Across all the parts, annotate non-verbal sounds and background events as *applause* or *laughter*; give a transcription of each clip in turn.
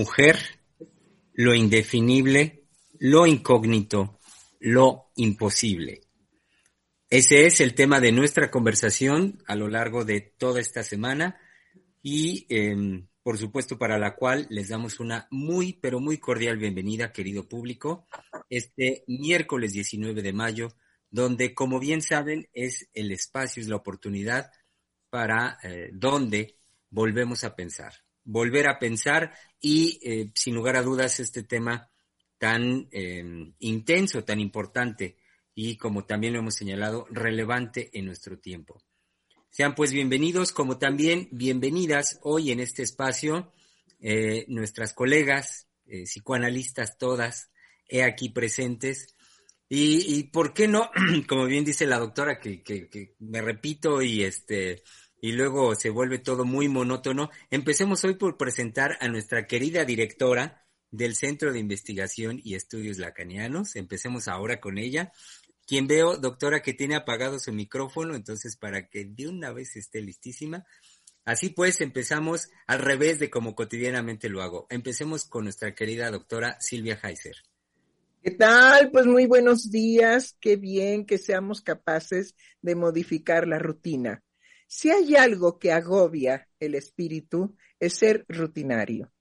Mujer, lo indefinible, lo incógnito, lo imposible. Ese es el tema de nuestra conversación a lo largo de toda esta semana y, em, por supuesto, para la cual les damos una muy, pero muy cordial bienvenida, querido público, este miércoles 19 de mayo, donde, como bien saben, es el espacio, es la oportunidad para eh, donde volvemos a pensar volver a pensar y, eh, sin lugar a dudas, este tema tan eh, intenso, tan importante y, como también lo hemos señalado, relevante en nuestro tiempo. Sean pues bienvenidos, como también bienvenidas hoy en este espacio eh, nuestras colegas, psicoanalistas todas, he aquí presentes. Y, y, por qué no, *clears throat* como bien dice la doctora, que, que, que me repito y este y luego se vuelve todo muy monótono. Empecemos hoy por presentar a nuestra querida directora del Centro de Investigación y Estudios Lacanianos. Empecemos ahora con ella. Quien veo, doctora, que tiene apagado su micrófono, entonces para que de una vez esté listísima. Así pues, empezamos al revés de como cotidianamente lo hago. Empecemos con nuestra querida doctora Silvia Heiser. ¿Qué tal? Pues muy buenos días. Qué bien que seamos capaces de modificar la rutina. Si hay algo que agobia el espíritu, es ser rutinario.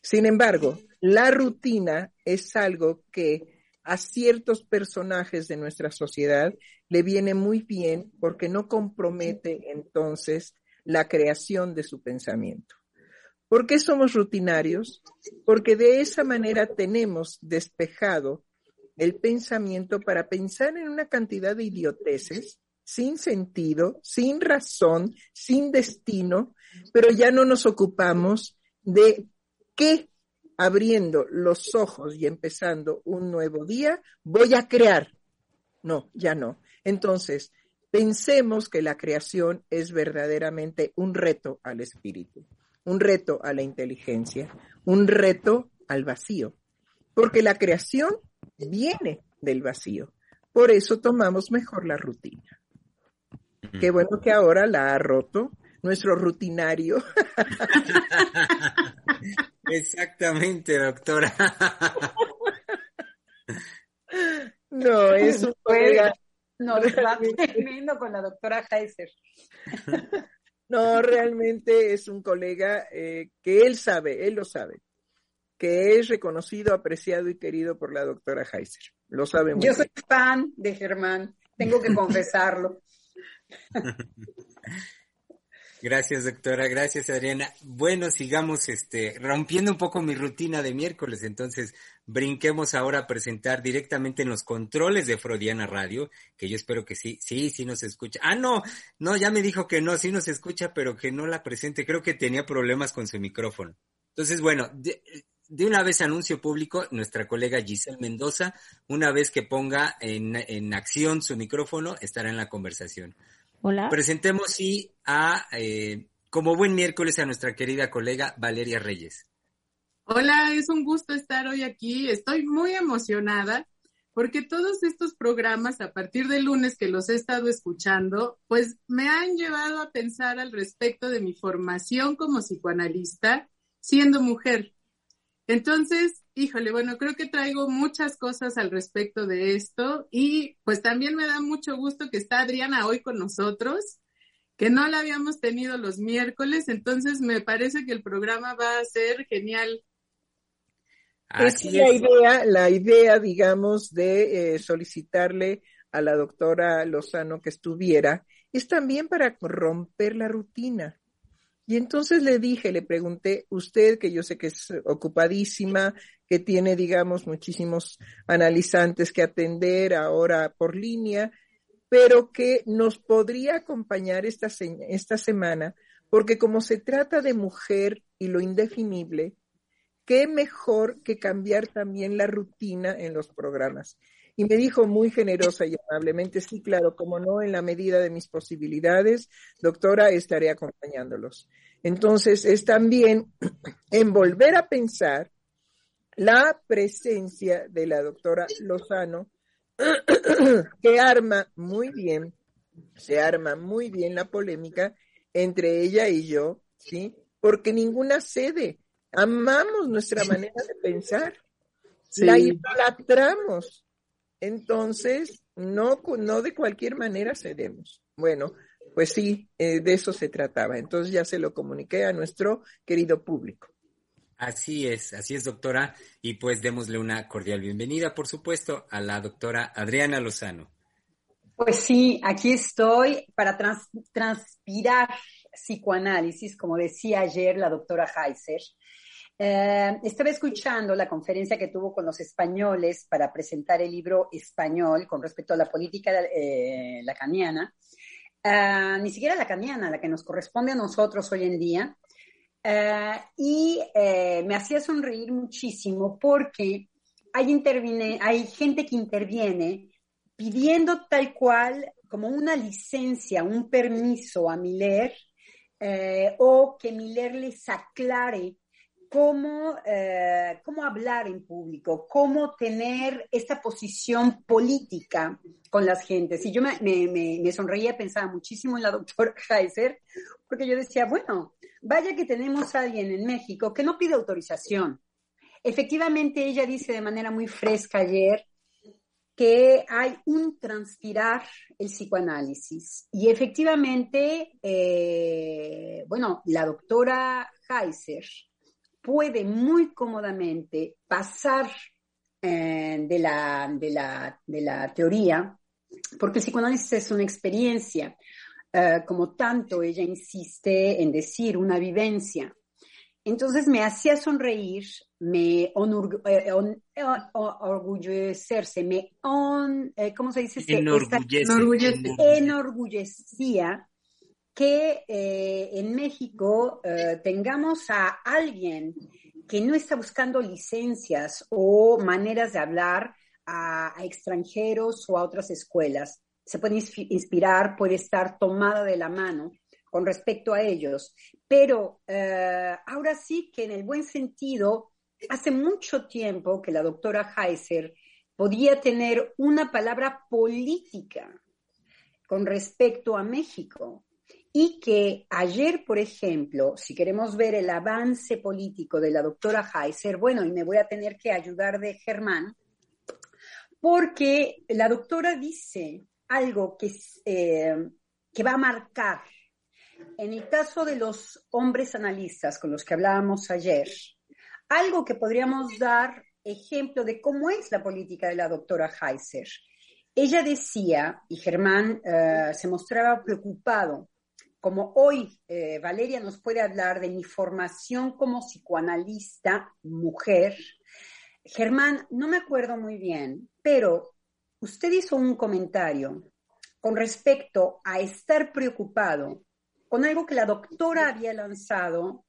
Sin embargo, la rutina es algo que a ciertos personajes de nuestra sociedad le viene muy bien porque no compromete entonces la creación de su pensamiento. ¿Por qué somos rutinarios? Porque de esa manera tenemos despejado el pensamiento para pensar en una cantidad de idioteces sin sentido, sin razón, sin destino, pero ya no nos ocupamos de qué abriendo los ojos y empezando un nuevo día voy a crear. No, ya no. Entonces, pensemos que la creación es verdaderamente un reto al espíritu, un reto a la inteligencia, un reto al vacío, porque la creación viene del vacío. Por eso tomamos mejor la rutina. Qué bueno que ahora la ha roto nuestro rutinario. *laughs* Exactamente, doctora. No, es un colega. Nos va tremendo con la doctora Heiser. *laughs* No, realmente es un colega eh, que él sabe, él lo sabe, que es reconocido, apreciado y querido por la doctora Heiser. Lo sabe muy Yo soy fan de Germán, tengo que *laughs* confesarlo. *laughs* Gracias, doctora. Gracias, Adriana. Bueno, sigamos este, rompiendo un poco mi rutina de miércoles. Entonces, brinquemos ahora a presentar directamente en los controles de Freudiana Radio, que yo espero que sí, sí, sí nos escucha. Ah, no, no, ya me dijo que no, sí nos escucha, pero que no la presente. Creo que tenía problemas con su micrófono. Entonces, bueno, de, una vez anuncio público, nuestra colega Giselle Mendoza, una vez que ponga en, en acción su micrófono, estará en la conversación. Hola. Presentemos sí a, eh, como buen miércoles, a nuestra querida colega Valeria Reyes. Hola, es un gusto estar hoy aquí. Estoy muy emocionada porque todos estos programas, a partir del lunes que los he estado escuchando, pues me han llevado a pensar al respecto de mi formación como psicoanalista siendo mujer. Entonces, híjole, bueno, creo que traigo muchas cosas al respecto de esto y pues también me da mucho gusto que está Adriana hoy con nosotros, que no la habíamos tenido los miércoles, entonces me parece que el programa va a ser genial. Así es la idea, la idea, digamos, de eh, solicitarle a la doctora Lozano que estuviera, es también para romper la rutina. Y entonces le dije, le pregunté, usted que yo sé que es ocupadísima, que tiene, digamos, muchísimos analizantes que atender ahora por línea, pero que nos podría acompañar esta, esta semana, porque como se trata de mujer y lo indefinible, qué mejor que cambiar también la rutina en los programas. Y me dijo muy generosa y amablemente, sí, claro, como no, en la medida de mis posibilidades, doctora, estaré acompañándolos. Entonces, es también *clears throat* en volver a pensar la presencia de la doctora Lozano, *clears throat* que arma muy bien, se arma muy bien la polémica entre ella y yo, ¿sí? Porque ninguna cede amamos nuestra manera de pensar, la idolatramos. Entonces, no, no de cualquier manera cedemos. Bueno, pues sí, eh, de eso se trataba. Entonces ya se lo comuniqué a nuestro querido público. Así es, así es, doctora. Y pues démosle una cordial bienvenida, por supuesto, a la doctora Adriana Lozano. Pues sí, aquí estoy para transpirar psicoanálisis, como decía ayer la doctora Heiser. Eh, estaba escuchando la conferencia que tuvo con los españoles para presentar el libro español con respecto a la política eh, lacaniana, uh, ni siquiera lacaniana, la que nos corresponde a nosotros hoy en día, uh, y me hacía sonreír muchísimo porque hay, hay gente que interviene pidiendo tal cual como una licencia, un permiso a Miller, o que Miller les aclare cómo, eh, cómo hablar en público, cómo tener esta posición política con las gentes. Y yo me, me, me sonreía, pensaba muchísimo en la *laughs* doctora Heiser, porque yo decía, bueno, vaya que tenemos a alguien en México que no pide autorización. Efectivamente, ella dice de manera muy fresca ayer que hay un transpirar el psicoanálisis. Y efectivamente, eh, bueno, la doctora Heiser puede muy cómodamente pasar eh, de, la, de, la, de, la, teoría, porque el psicoanálisis es una experiencia, eh, como tanto ella insiste en decir, una vivencia. Entonces me hacía sonreír, me eh, orgullecerse, me on, ¿cómo se dice? enorgullecía que eh, en México eh, tengamos a alguien que no está buscando licencias o maneras de hablar a, extranjeros o a otras escuelas. Se puede inspirar, puede estar tomada de la mano con respecto a ellos. Pero eh, ahora sí que en el buen sentido, hace mucho tiempo que la doctora Heiser podía tener una palabra política con respecto a México y que ayer, por ejemplo, si queremos ver el avance político de la doctora Heiser, bueno, y me voy a tener que ayudar de Germán, porque la doctora dice algo que, eh, que va a marcar. En el caso de los hombres analistas con los que hablábamos ayer, algo que podríamos dar ejemplo de cómo es la política de la doctora Heiser. Ella decía, y Germán eh, se mostraba preocupado como hoy eh, Valeria nos puede hablar de mi formación como psicoanalista mujer, Germán, no me acuerdo muy bien, pero usted hizo un comentario con respecto a estar preocupado con algo que la doctora había lanzado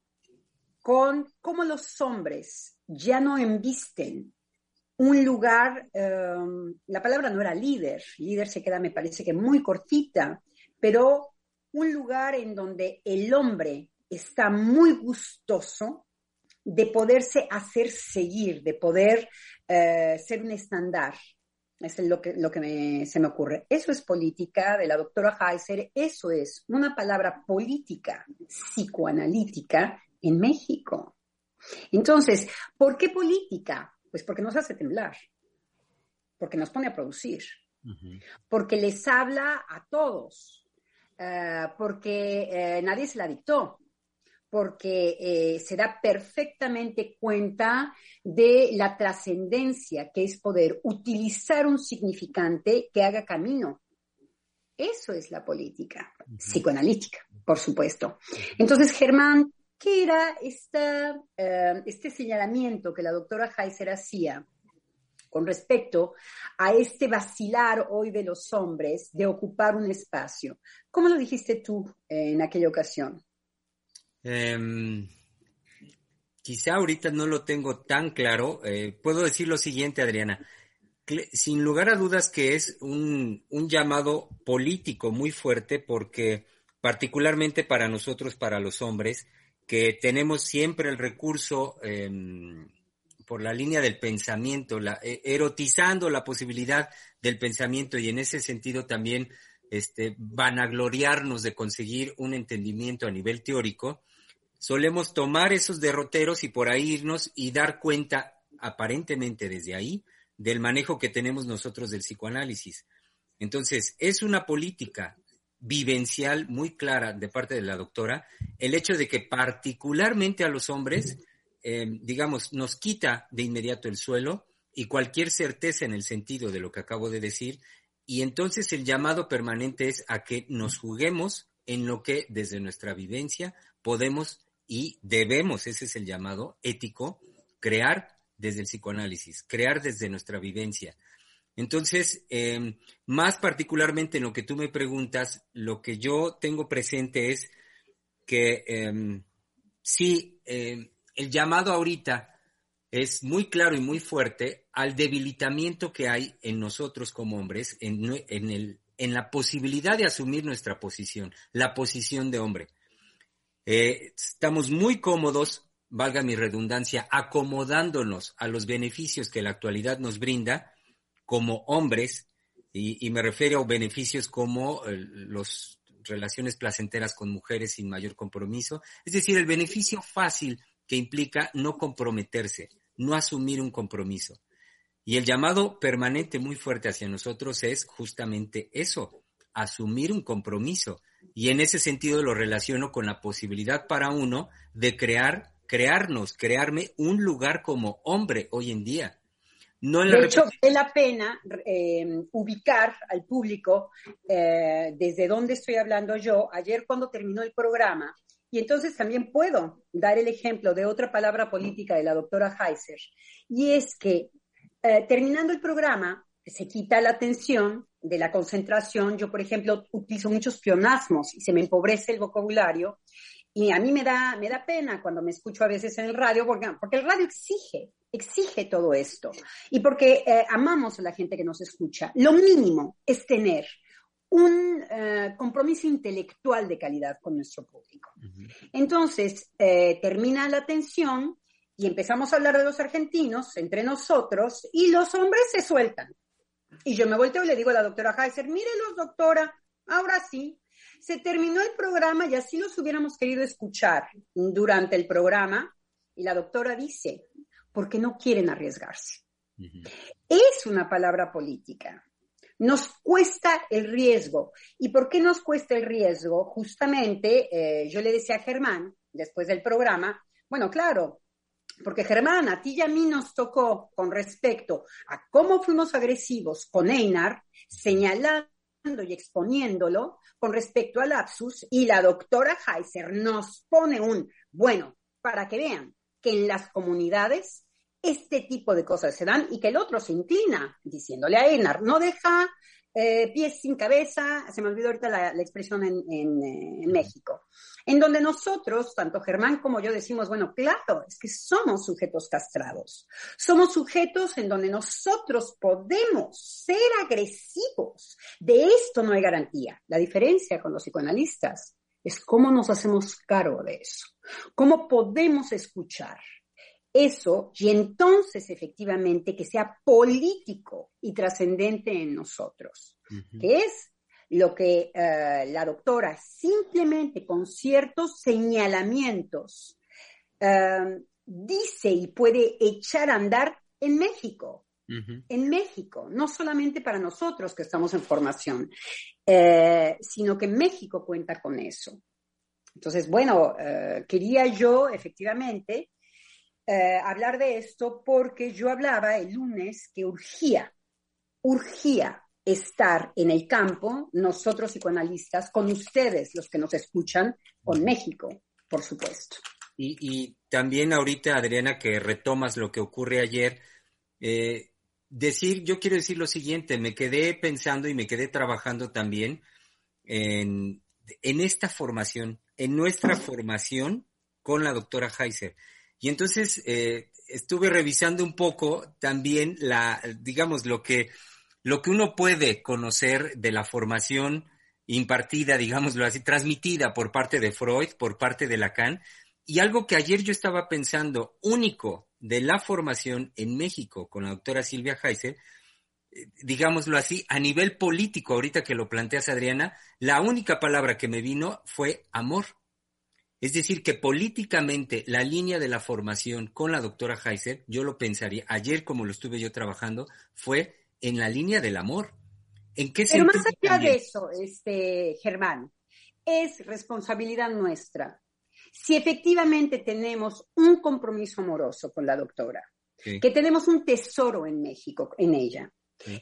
con cómo los hombres ya no embisten un lugar, em, la palabra no era líder, líder se queda, me parece que muy cortita, pero un lugar en donde el hombre está muy gustoso de poderse hacer seguir, de poder eh, ser un estándar. Es lo que, lo que se me ocurre. Eso es política de la doctora Heiser, eso es una palabra política psicoanalítica en México. Entonces, ¿por qué política? Pues porque nos hace temblar, porque nos pone a producir, porque les habla a todos, eh, porque eh, nadie se la dictó, porque eh, se da perfectamente cuenta de la trascendencia que es poder utilizar un significante que haga camino. Eso es la política psicoanalítica, por supuesto. Entonces, Germán ¿Qué era eh, este señalamiento que la doctora Heiser hacía con respecto a este vacilar hoy de los hombres de ocupar un espacio? ¿Cómo lo dijiste tú en aquella ocasión? Em, quizá ahorita no lo tengo tan claro. Eh, puedo decir lo siguiente, Adriana. Sin lugar a dudas que es un llamado político muy fuerte porque particularmente para nosotros, para los hombres, que tenemos siempre el recurso em, por la línea del pensamiento, la, e, erotizando la posibilidad del pensamiento y en ese sentido también este, vanagloriarnos de conseguir un entendimiento a nivel teórico, solemos tomar esos derroteros y por ahí irnos y dar cuenta aparentemente desde ahí del manejo que tenemos nosotros del psicoanálisis. Entonces, es una política vivencial muy clara de parte de la doctora el hecho de que particularmente a los hombres, eh, digamos, nos quita de inmediato el suelo y cualquier certeza en el sentido de lo que acabo de decir, y entonces el llamado permanente es a que nos juguemos en lo que desde nuestra vivencia podemos y debemos, ese es el llamado ético, crear desde el psicoanálisis, crear desde nuestra vivencia. Entonces, em, más particularmente en lo que tú me preguntas, lo que yo tengo presente es que em, sí, em, el llamado ahorita es muy claro y muy fuerte al debilitamiento que hay en nosotros como hombres, en, el, en la posibilidad de asumir nuestra posición, la posición de hombre. Eh, estamos muy cómodos, valga mi redundancia, acomodándonos a los beneficios que la actualidad nos brinda, como hombres, y, me refiero a beneficios como las relaciones placenteras con mujeres sin mayor compromiso, es decir, el beneficio fácil que implica no comprometerse, no asumir un compromiso. Y el llamado permanente muy fuerte hacia nosotros es justamente eso, asumir un compromiso. Y en ese sentido lo relaciono con la posibilidad para uno de crear, crearnos, crearme un lugar como hombre hoy en día de hecho, vale la pena eh, ubicar al público eh, desde dónde estoy hablando yo. Ayer cuando terminó el programa, y entonces también puedo dar el ejemplo de otra palabra política de la doctora Heiser, y es que eh, terminando el programa se quita la atención de la concentración. Yo, por ejemplo, utilizo muchos pionasmos y se me empobrece el vocabulario. Y a mí me da, me da pena cuando me escucho a veces en el radio, porque, porque el radio exige exige todo esto y porque eh, amamos a la gente que nos escucha. Lo mínimo es tener un eh, compromiso intelectual de calidad con nuestro público. Entonces, eh, termina la atención y empezamos a hablar de los argentinos entre nosotros y los hombres se sueltan. Y yo me volteo y le digo a la doctora Heiser, mírelos, doctora, ahora sí. Se terminó el programa y así los hubiéramos querido escuchar durante el programa. Y la doctora dice, porque no quieren arriesgarse. Es una palabra política. Nos cuesta el riesgo. ¿Y por qué nos cuesta el riesgo? Justamente, eh, yo le decía a Germán, después del programa, bueno, claro, porque Germán, a ti y a mí nos tocó con respecto a cómo fuimos agresivos con Einar, señalando y exponiéndolo con respecto al lapsus, y la doctora Heiser nos pone un, bueno, para que vean que en las comunidades este tipo de cosas se dan y que el otro se inclina diciéndole a Enar, no deja eh, pies sin cabeza, se me olvidó ahorita la, expresión en, eh, en, México, en donde nosotros, tanto Germán como yo, decimos, bueno, claro, es que somos sujetos castrados, somos sujetos en donde nosotros podemos ser agresivos. De esto no hay garantía. La diferencia con los psicoanalistas es cómo nos hacemos cargo de eso, cómo podemos escuchar eso y entonces efectivamente que sea político y trascendente en nosotros, que es lo que eh, la doctora simplemente con ciertos señalamientos eh, dice y puede echar a andar en México. En México, no solamente para nosotros que estamos en formación, eh, sino que México cuenta con eso. Entonces, bueno, quería yo efectivamente eh, hablar de esto porque yo hablaba el lunes que urgía, urgía estar en el campo, nosotros psicoanalistas, con ustedes, los que nos escuchan, con México, por supuesto. Y, también ahorita, Adriana, que retomas lo que ocurre ayer, eh, decir, yo quiero decir lo siguiente, me quedé pensando y me quedé trabajando también en, en esta formación, en nuestra formación con la doctora Heiser. Y entonces eh, estuve revisando un poco también la, digamos, lo que, lo que uno puede conocer de la formación impartida, digámoslo así, transmitida por parte de Freud, por parte de Lacan, y algo que ayer yo estaba pensando único de la formación en México con la doctora Silvia Heiser, eh, digámoslo así, a nivel político, ahorita que lo planteas Adriana, la única palabra que me vino fue amor. Es decir, que políticamente la línea de la formación con la doctora Heiser, yo lo pensaría, ayer como lo estuve yo trabajando, fue en la línea del amor. ¿En qué Pero más allá de eso, este, Germán, es responsabilidad nuestra. Si efectivamente tenemos un compromiso amoroso con la doctora, que tenemos un tesoro en México, en ella,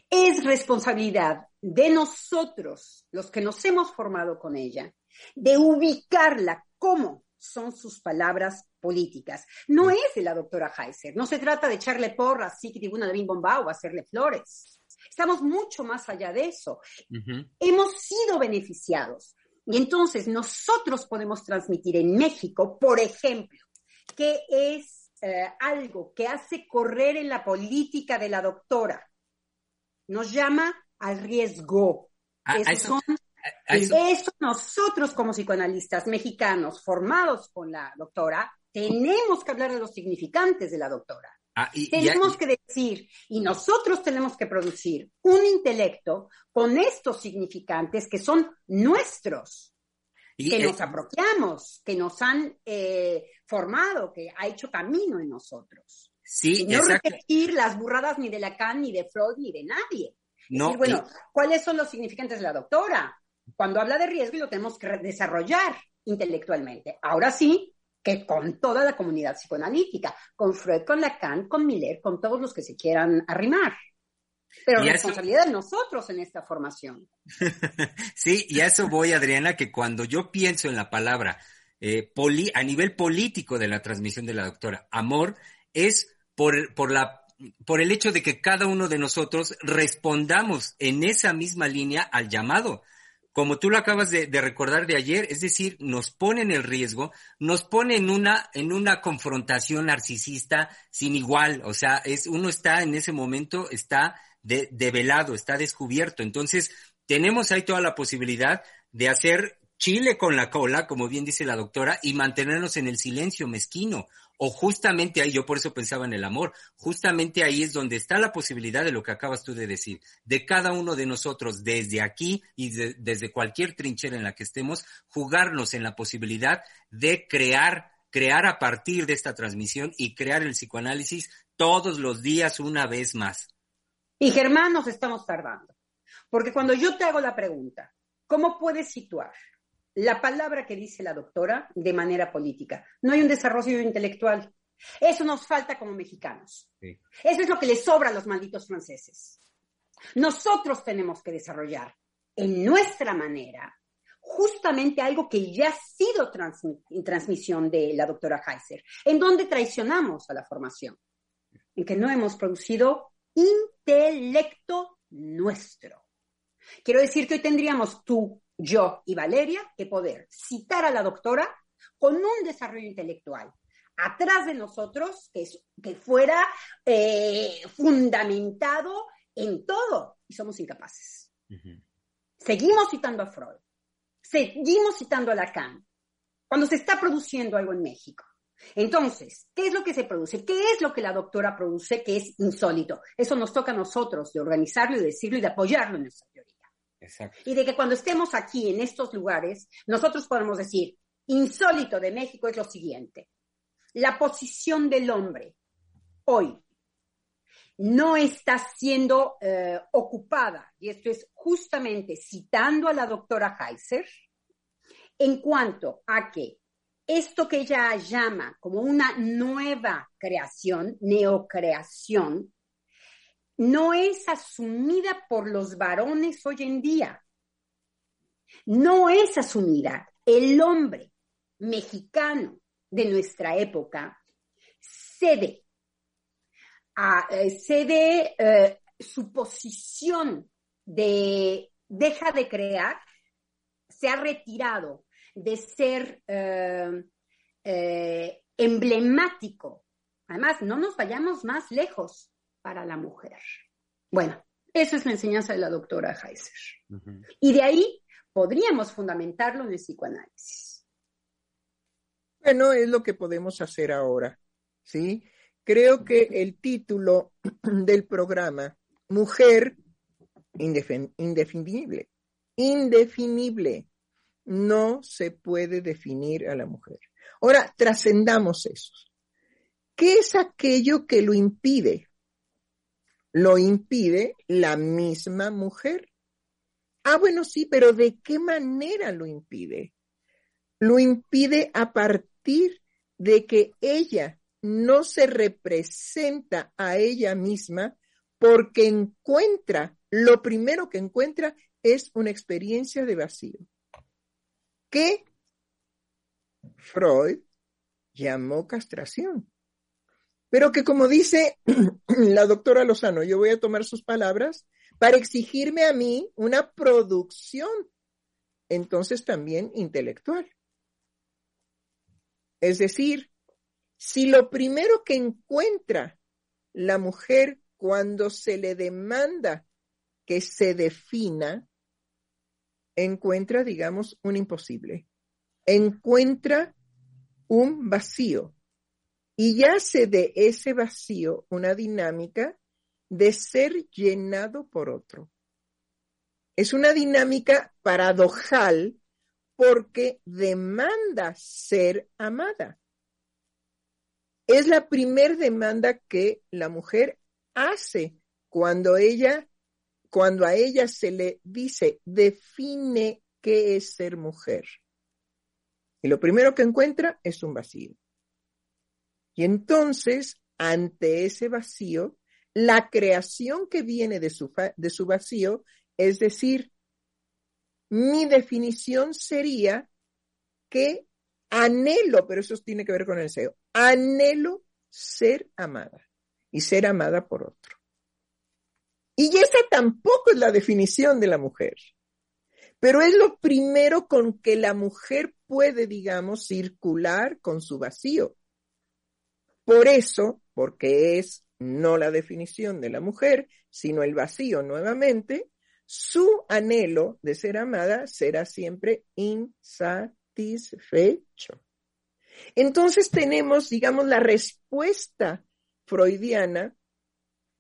es responsabilidad de nosotros, los que nos hemos formado con ella, de ubicarla cómo son sus palabras políticas. No es de la doctora Heiser, no se trata de echarle porras, sí, que tribuna de Bim o hacerle flores. Estamos mucho más allá de eso. Hemos sido beneficiados. Y entonces nosotros podemos transmitir en México, por ejemplo, que es eh, algo que hace correr en la política de la doctora. Nos llama al riesgo. Ah, son eso. nosotros como psicoanalistas mexicanos formados con la doctora, tenemos que hablar de los significantes de la doctora. Ah, tenemos que decir, y nosotros tenemos que producir un intelecto con estos significantes que son nuestros, que nos apropiamos, que nos han eh, formado, que ha hecho camino en nosotros. Sí, no repetir las burradas ni de Lacan, ni de Freud, ni de nadie. No, bueno, ¿cuáles son los significantes de la doctora? Cuando habla de riesgo, lo tenemos que desarrollar intelectualmente. Ahora sí, que con toda la comunidad psicoanalítica, con Freud, con Lacan, con Miller, con todos los que se quieran arrimar. Pero la responsabilidad de nosotros en esta formación. *laughs* sí, y a eso voy, Adriana, que cuando yo pienso en la palabra eh, a nivel político de la transmisión de la doctora, amor, es por, por, la, por el hecho de que cada uno de nosotros respondamos en esa misma línea al llamado como tú lo acabas de, recordar de ayer, es decir, nos pone en el riesgo, nos pone en una, en una confrontación narcisista sin igual, o sea, es, uno está en ese momento, está de, develado, está descubierto, entonces tenemos ahí toda la posibilidad de hacer chile con la cola, como bien dice la doctora, y mantenernos en el silencio mezquino, o justamente ahí, yo por eso pensaba en el amor, justamente ahí es donde está la posibilidad de lo que acabas tú de decir, de cada uno de nosotros desde aquí y desde cualquier trinchera en la que estemos, jugarnos en la posibilidad de crear, crear a partir de esta transmisión y crear el psicoanálisis todos los días una vez más. Y Germán, nos estamos tardando, porque cuando yo te hago la pregunta, ¿cómo puedes situar la palabra que dice la doctora de manera política. No hay un desarrollo intelectual. Eso nos falta como mexicanos. Eso es lo que les sobra a los malditos franceses. Nosotros tenemos que desarrollar en nuestra manera justamente algo que ya ha sido transmisión de la doctora Heiser, en donde traicionamos a la formación, en que no hemos producido intelecto nuestro. Quiero decir que hoy tendríamos tú, yo y Valeria que poder citar a la doctora con un desarrollo intelectual atrás de nosotros que, que fuera eh, fundamentado en todo y somos incapaces. Seguimos citando a Freud, seguimos citando a Lacan, cuando se está produciendo algo en México. Entonces, ¿qué es lo que se produce? ¿Qué es lo que la doctora produce que es insólito? Eso nos toca a nosotros de organizarlo y decirlo y de apoyarlo en nuestra teoría. Y de que cuando estemos aquí en estos lugares, nosotros podemos decir, insólito de México es lo siguiente. La posición del hombre hoy no está siendo eh, ocupada, y esto es justamente citando a la doctora Heiser, en cuanto a que esto que ella llama como una nueva creación, neocreación, no es asumida por los varones hoy en día. No es asumida. El hombre mexicano de nuestra época cede, a, eh, cede eh, su posición de deja de crear, se ha retirado de ser eh, emblemático. Además, no nos vayamos más lejos para la mujer. Bueno, esa es la enseñanza de la doctora Heiser. Y de ahí podríamos fundamentarlo en el psicoanálisis. Bueno, es lo que podemos hacer ahora, ¿sí? Creo que el título *clears throat* del programa, Mujer indefinible, indefinible, no se puede definir a la mujer. Ahora, trascendamos eso. ¿Qué es aquello que lo impide? Lo impide la misma mujer. Ah, bueno, sí, pero ¿de qué manera lo impide? Lo impide a partir de que ella no se representa a ella misma porque encuentra, lo primero que encuentra es una experiencia de vacío, que Freud llamó castración pero que como dice *clears throat* la doctora Lozano, yo voy a tomar sus palabras para exigirme a mí una producción, entonces también intelectual. Es decir, si lo primero que encuentra la mujer cuando se le demanda que se defina, encuentra, digamos, un imposible, encuentra un vacío, y yace de ese vacío una dinámica de ser llenado por otro. Es una dinámica paradojal porque demanda ser amada. Es la primer demanda que la mujer hace cuando ella, cuando a ella se le dice, define qué es ser mujer. Y lo primero que encuentra es un vacío. Y entonces, ante ese vacío, la creación que viene de su, de su vacío, es decir, mi definición sería que anhelo, pero eso tiene que ver con el deseo, anhelo ser amada y ser amada por otro. Y esa tampoco es la definición de la mujer, pero es lo primero con que la mujer puede, digamos, circular con su vacío. Por eso, porque es no la definición de la mujer, sino el vacío nuevamente, su anhelo de ser amada será siempre insatisfecho. Entonces tenemos, digamos, la respuesta freudiana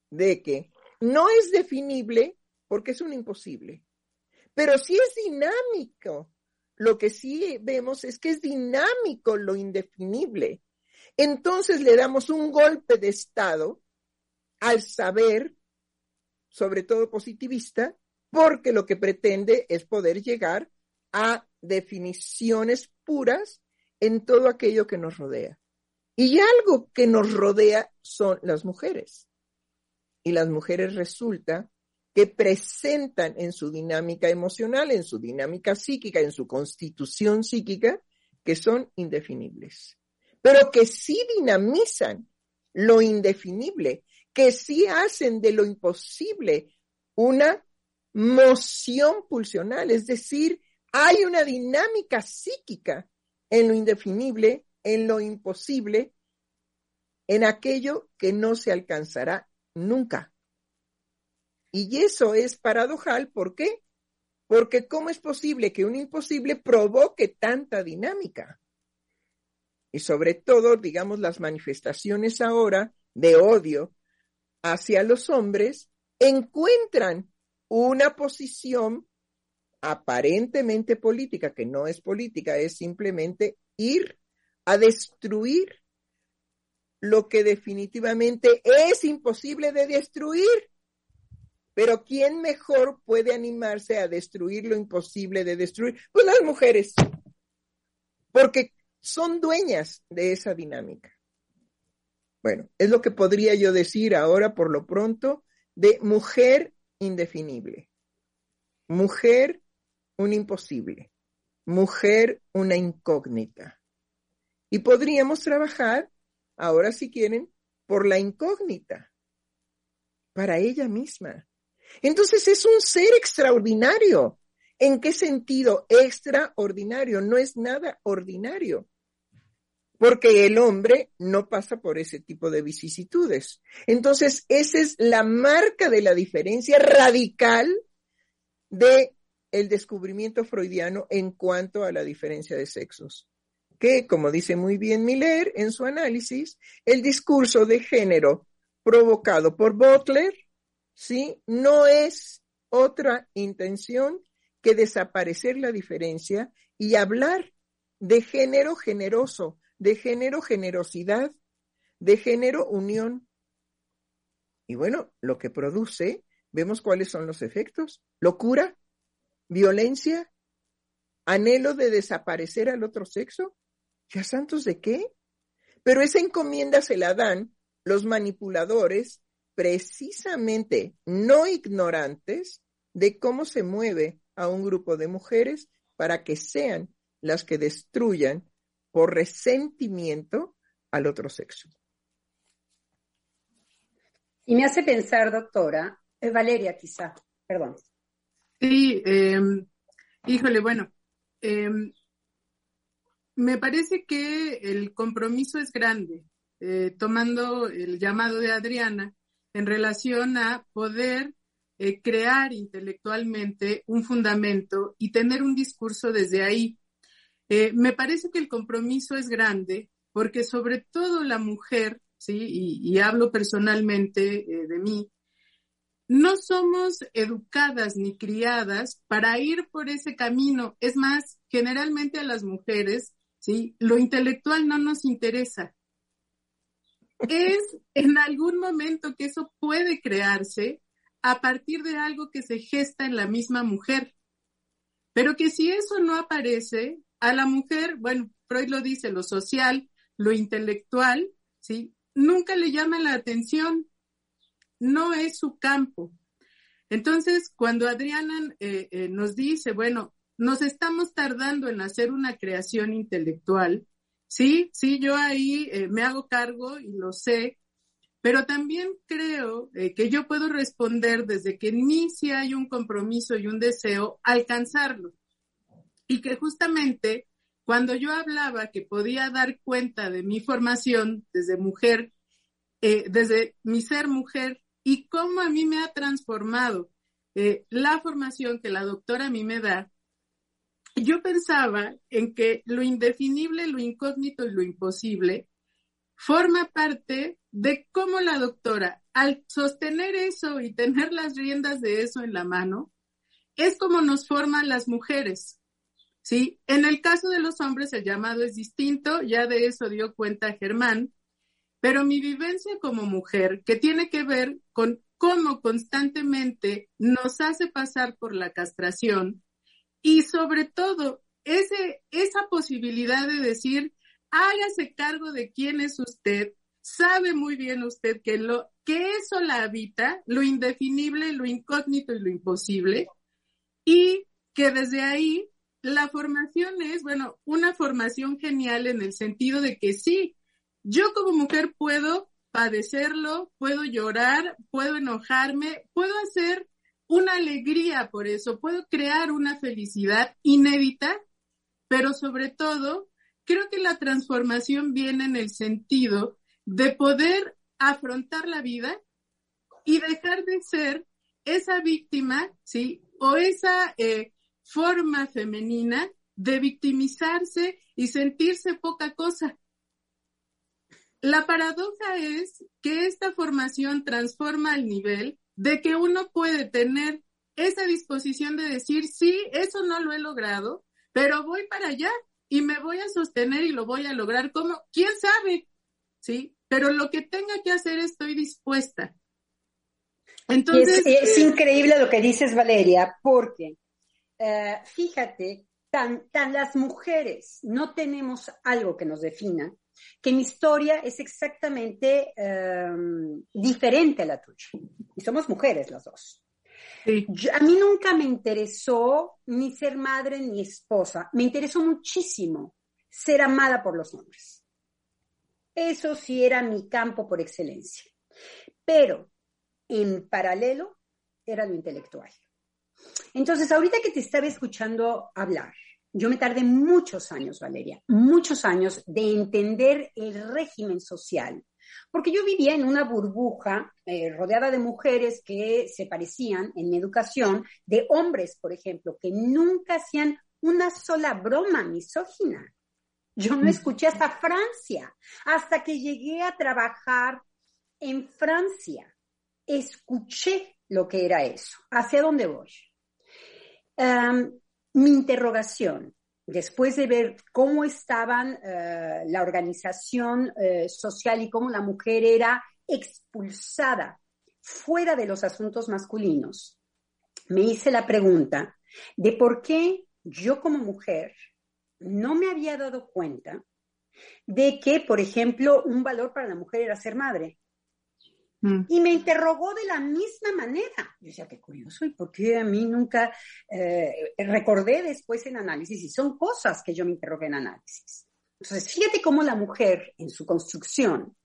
de que no es definible porque es un imposible, pero sí es dinámico. Lo que sí vemos es que es dinámico lo indefinible entonces le damos un golpe de Estado al saber, sobre todo positivista, porque lo que pretende es poder llegar a definiciones puras en todo aquello que nos rodea. Y algo que nos rodea son las mujeres. Y las mujeres resulta que presentan en su dinámica emocional, en su dinámica psíquica, en su constitución psíquica, que son indefinibles pero que sí dinamizan lo indefinible, que sí hacen de lo imposible una moción pulsional, es decir, hay una dinámica psíquica en lo indefinible, en lo imposible, en aquello que no se alcanzará nunca. Y eso es paradojal, ¿por qué? Porque ¿cómo es posible que un imposible provoque tanta dinámica? Y sobre todo, digamos, las manifestaciones ahora de odio hacia los hombres encuentran una posición aparentemente política, que no es política, es simplemente ir a destruir lo que definitivamente es imposible de destruir. Pero ¿quién mejor puede animarse a destruir lo imposible de destruir? Pues las mujeres, porque son dueñas de esa dinámica. Bueno, es lo que podría yo decir ahora por lo pronto de mujer indefinible, mujer un imposible, mujer una incógnita. Y podríamos trabajar, ahora si quieren, por la incógnita, para ella misma. Entonces es un ser extraordinario. ¿En qué sentido? Extraordinario, no es nada ordinario porque el hombre no pasa por ese tipo de vicisitudes. Entonces, esa es la marca de la diferencia radical de el descubrimiento freudiano en cuanto a la diferencia de sexos. Que, como dice muy bien Miller en su análisis, el discurso de género provocado por Butler, ¿sí? No es otra intención que desaparecer la diferencia y hablar de género generoso, de género generosidad, de género unión. Y bueno, lo que produce, vemos cuáles son los efectos. Locura, violencia, anhelo de desaparecer al otro sexo. ¿Ya santos de qué? Pero esa encomienda se la dan los manipuladores precisamente no ignorantes de cómo se mueve a un grupo de mujeres para que sean las que destruyan por resentimiento al otro sexo. Y me hace pensar, doctora, Valeria quizá, perdón. Sí, em, híjole, bueno, em, me parece que el compromiso es grande, eh, tomando el llamado de Adriana en relación a poder eh, crear intelectualmente un fundamento y tener un discurso desde ahí. Eh, me parece que el compromiso es grande porque sobre todo la mujer, ¿sí? Y, hablo personalmente eh, de mí, no somos educadas ni criadas para ir por ese camino. Es más, generalmente a las mujeres, ¿sí? Lo intelectual no nos interesa. Es en algún momento que eso puede crearse a partir de algo que se gesta en la misma mujer. Pero que si eso no aparece, a la mujer, bueno, Freud lo dice, lo social, lo intelectual, ¿sí? Nunca le llama la atención, no es su campo. Entonces, cuando Adriana eh, eh, nos dice, bueno, nos estamos tardando en hacer una creación intelectual, sí, sí, yo ahí eh, me hago cargo y lo sé, pero también creo que yo puedo responder desde que en mí sí hay un compromiso y un deseo alcanzarlo y que justamente cuando yo hablaba que podía dar cuenta de mi formación desde mujer, eh, desde mi ser mujer y cómo a mí me ha transformado eh, la formación que la doctora a mí me da, yo pensaba en que lo indefinible, lo incógnito y lo imposible forma parte de cómo la doctora, al sostener eso y tener las riendas de eso en la mano, es como nos forman las mujeres. ¿Sí? En el caso de los hombres el llamado es distinto, ya de eso dio cuenta Germán, pero mi vivencia como mujer, que tiene que ver con cómo constantemente nos hace pasar por la castración y sobre todo ese, esa posibilidad de decir, hágase cargo de quién es usted, sabe muy bien usted que lo que eso la habita, lo indefinible, lo incógnito y lo imposible, y que desde ahí la formación es, bueno, una formación genial en el sentido de que sí, yo como mujer puedo padecerlo, puedo llorar, puedo enojarme, puedo hacer una alegría por eso, puedo crear una felicidad inédita, pero sobre todo, creo que la transformación viene en el sentido de poder afrontar la vida y dejar de ser esa víctima, ¿sí? O esa eh, forma femenina de victimizarse y sentirse poca cosa. La paradoja es que esta formación transforma al nivel de que uno puede tener esa disposición de decir, sí, eso no lo he logrado, pero voy para allá y me voy a sostener y lo voy a lograr. ¿Cómo? ¿Quién sabe? Sí, pero lo que tenga que hacer estoy dispuesta. Entonces. Es, increíble lo que dices, Valeria, porque eh, fíjate, tan, tan las mujeres no tenemos algo que nos defina, que mi historia es exactamente em, diferente a la tuya. Y somos mujeres las dos. a mí nunca me interesó ni ser madre ni esposa. Me interesó muchísimo ser amada por los hombres. Eso sí era mi campo por excelencia. Pero en paralelo era lo intelectual. Entonces, ahorita que te estaba escuchando hablar, yo me tardé muchos años, Valeria, muchos años de entender el régimen social, porque yo vivía en una burbuja eh, rodeada de mujeres que se parecían en mi educación, de hombres, por ejemplo, que nunca hacían una sola broma misógina. Yo no escuché hasta Francia, hasta que llegué a trabajar en Francia. Escuché lo que era eso. ¿Hacia dónde voy? Mi interrogación, después de ver cómo estaban eh, la organización eh, social y cómo la mujer era expulsada fuera de los asuntos masculinos, me hice la pregunta de por qué yo como mujer no me había dado cuenta de que, por ejemplo, un valor para la mujer era ser madre. Mm. Y me interrogó de la misma manera. Yo decía, qué curioso, ¿y por qué a mí nunca eh, recordé después en análisis? Y son cosas que yo me interrogué en análisis. Entonces, fíjate cómo la mujer en su construcción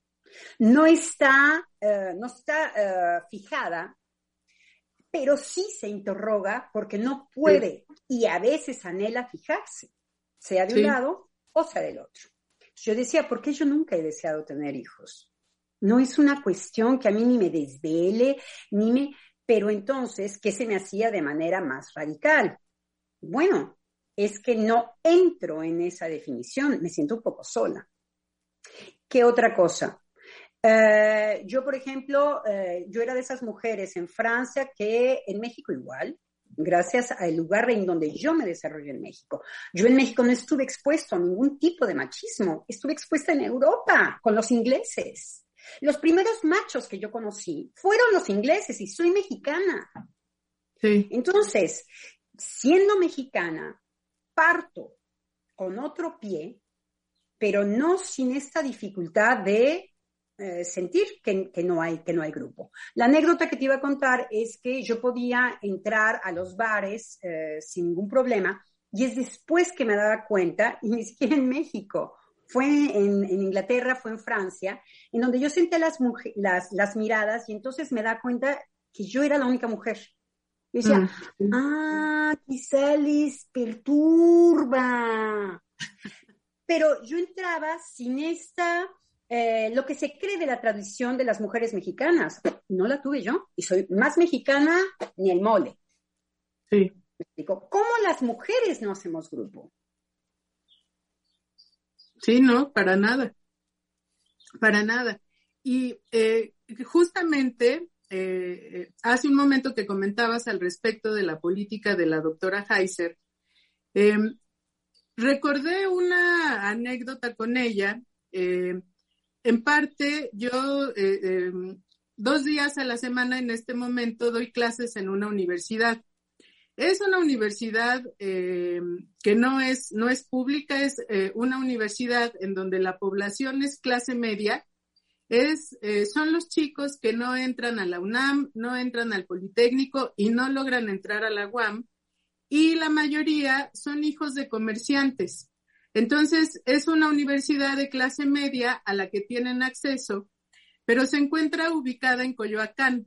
no está, eh, no está eh, fijada, pero sí se interroga porque no puede y a veces anhela fijarse, sea de un lado o sea del otro. Yo decía, ¿por qué yo nunca he deseado tener hijos? No es una cuestión que a mí ni me desvele, ni me... Pero entonces, ¿qué se me hacía de manera más radical? Bueno, es que no entro en esa definición, me siento un poco sola. ¿Qué otra cosa? Eh, yo, por ejemplo, eh, yo era de esas mujeres en Francia que en México igual, gracias al lugar en donde yo me desarrollé en México. Yo en México no estuve expuesto a ningún tipo de machismo, estuve expuesta en Europa con los ingleses. Los primeros machos que yo conocí fueron los ingleses y soy mexicana. Entonces, siendo mexicana, parto con otro pie, pero no sin esta dificultad de eh, sentir que, no hay, que no hay grupo. La anécdota que te iba a contar es que yo podía entrar a los bares eh, sin ningún problema y es después que me daba cuenta, y ni siquiera en México, fue en, Inglaterra, fue en Francia, en donde yo senté las, las, las, miradas y entonces me da cuenta que yo era la única mujer. Y decía, mm. ah, quizá les perturba. Pero yo entraba sin esta, eh, lo que se cree de la tradición de las mujeres mexicanas. No la tuve yo y soy más mexicana ni el mole. Sí. ¿Cómo las mujeres no hacemos grupo? Sí, no, para nada. Para nada. Y eh, justamente eh, hace un momento que comentabas al respecto de la política de la doctora Heiser, em, recordé una anécdota con ella. Em, en parte, yo em, dos días a la semana en este momento doy clases en una universidad. Es una universidad eh, que no es, no es pública, es eh, una universidad en donde la población es clase media. Es, eh, son los chicos que no entran a la UNAM, no entran al Politécnico y no logran entrar a la UAM. Y la mayoría son hijos de comerciantes. Entonces, es una universidad de clase media a la que tienen acceso, pero se encuentra ubicada en Coyoacán.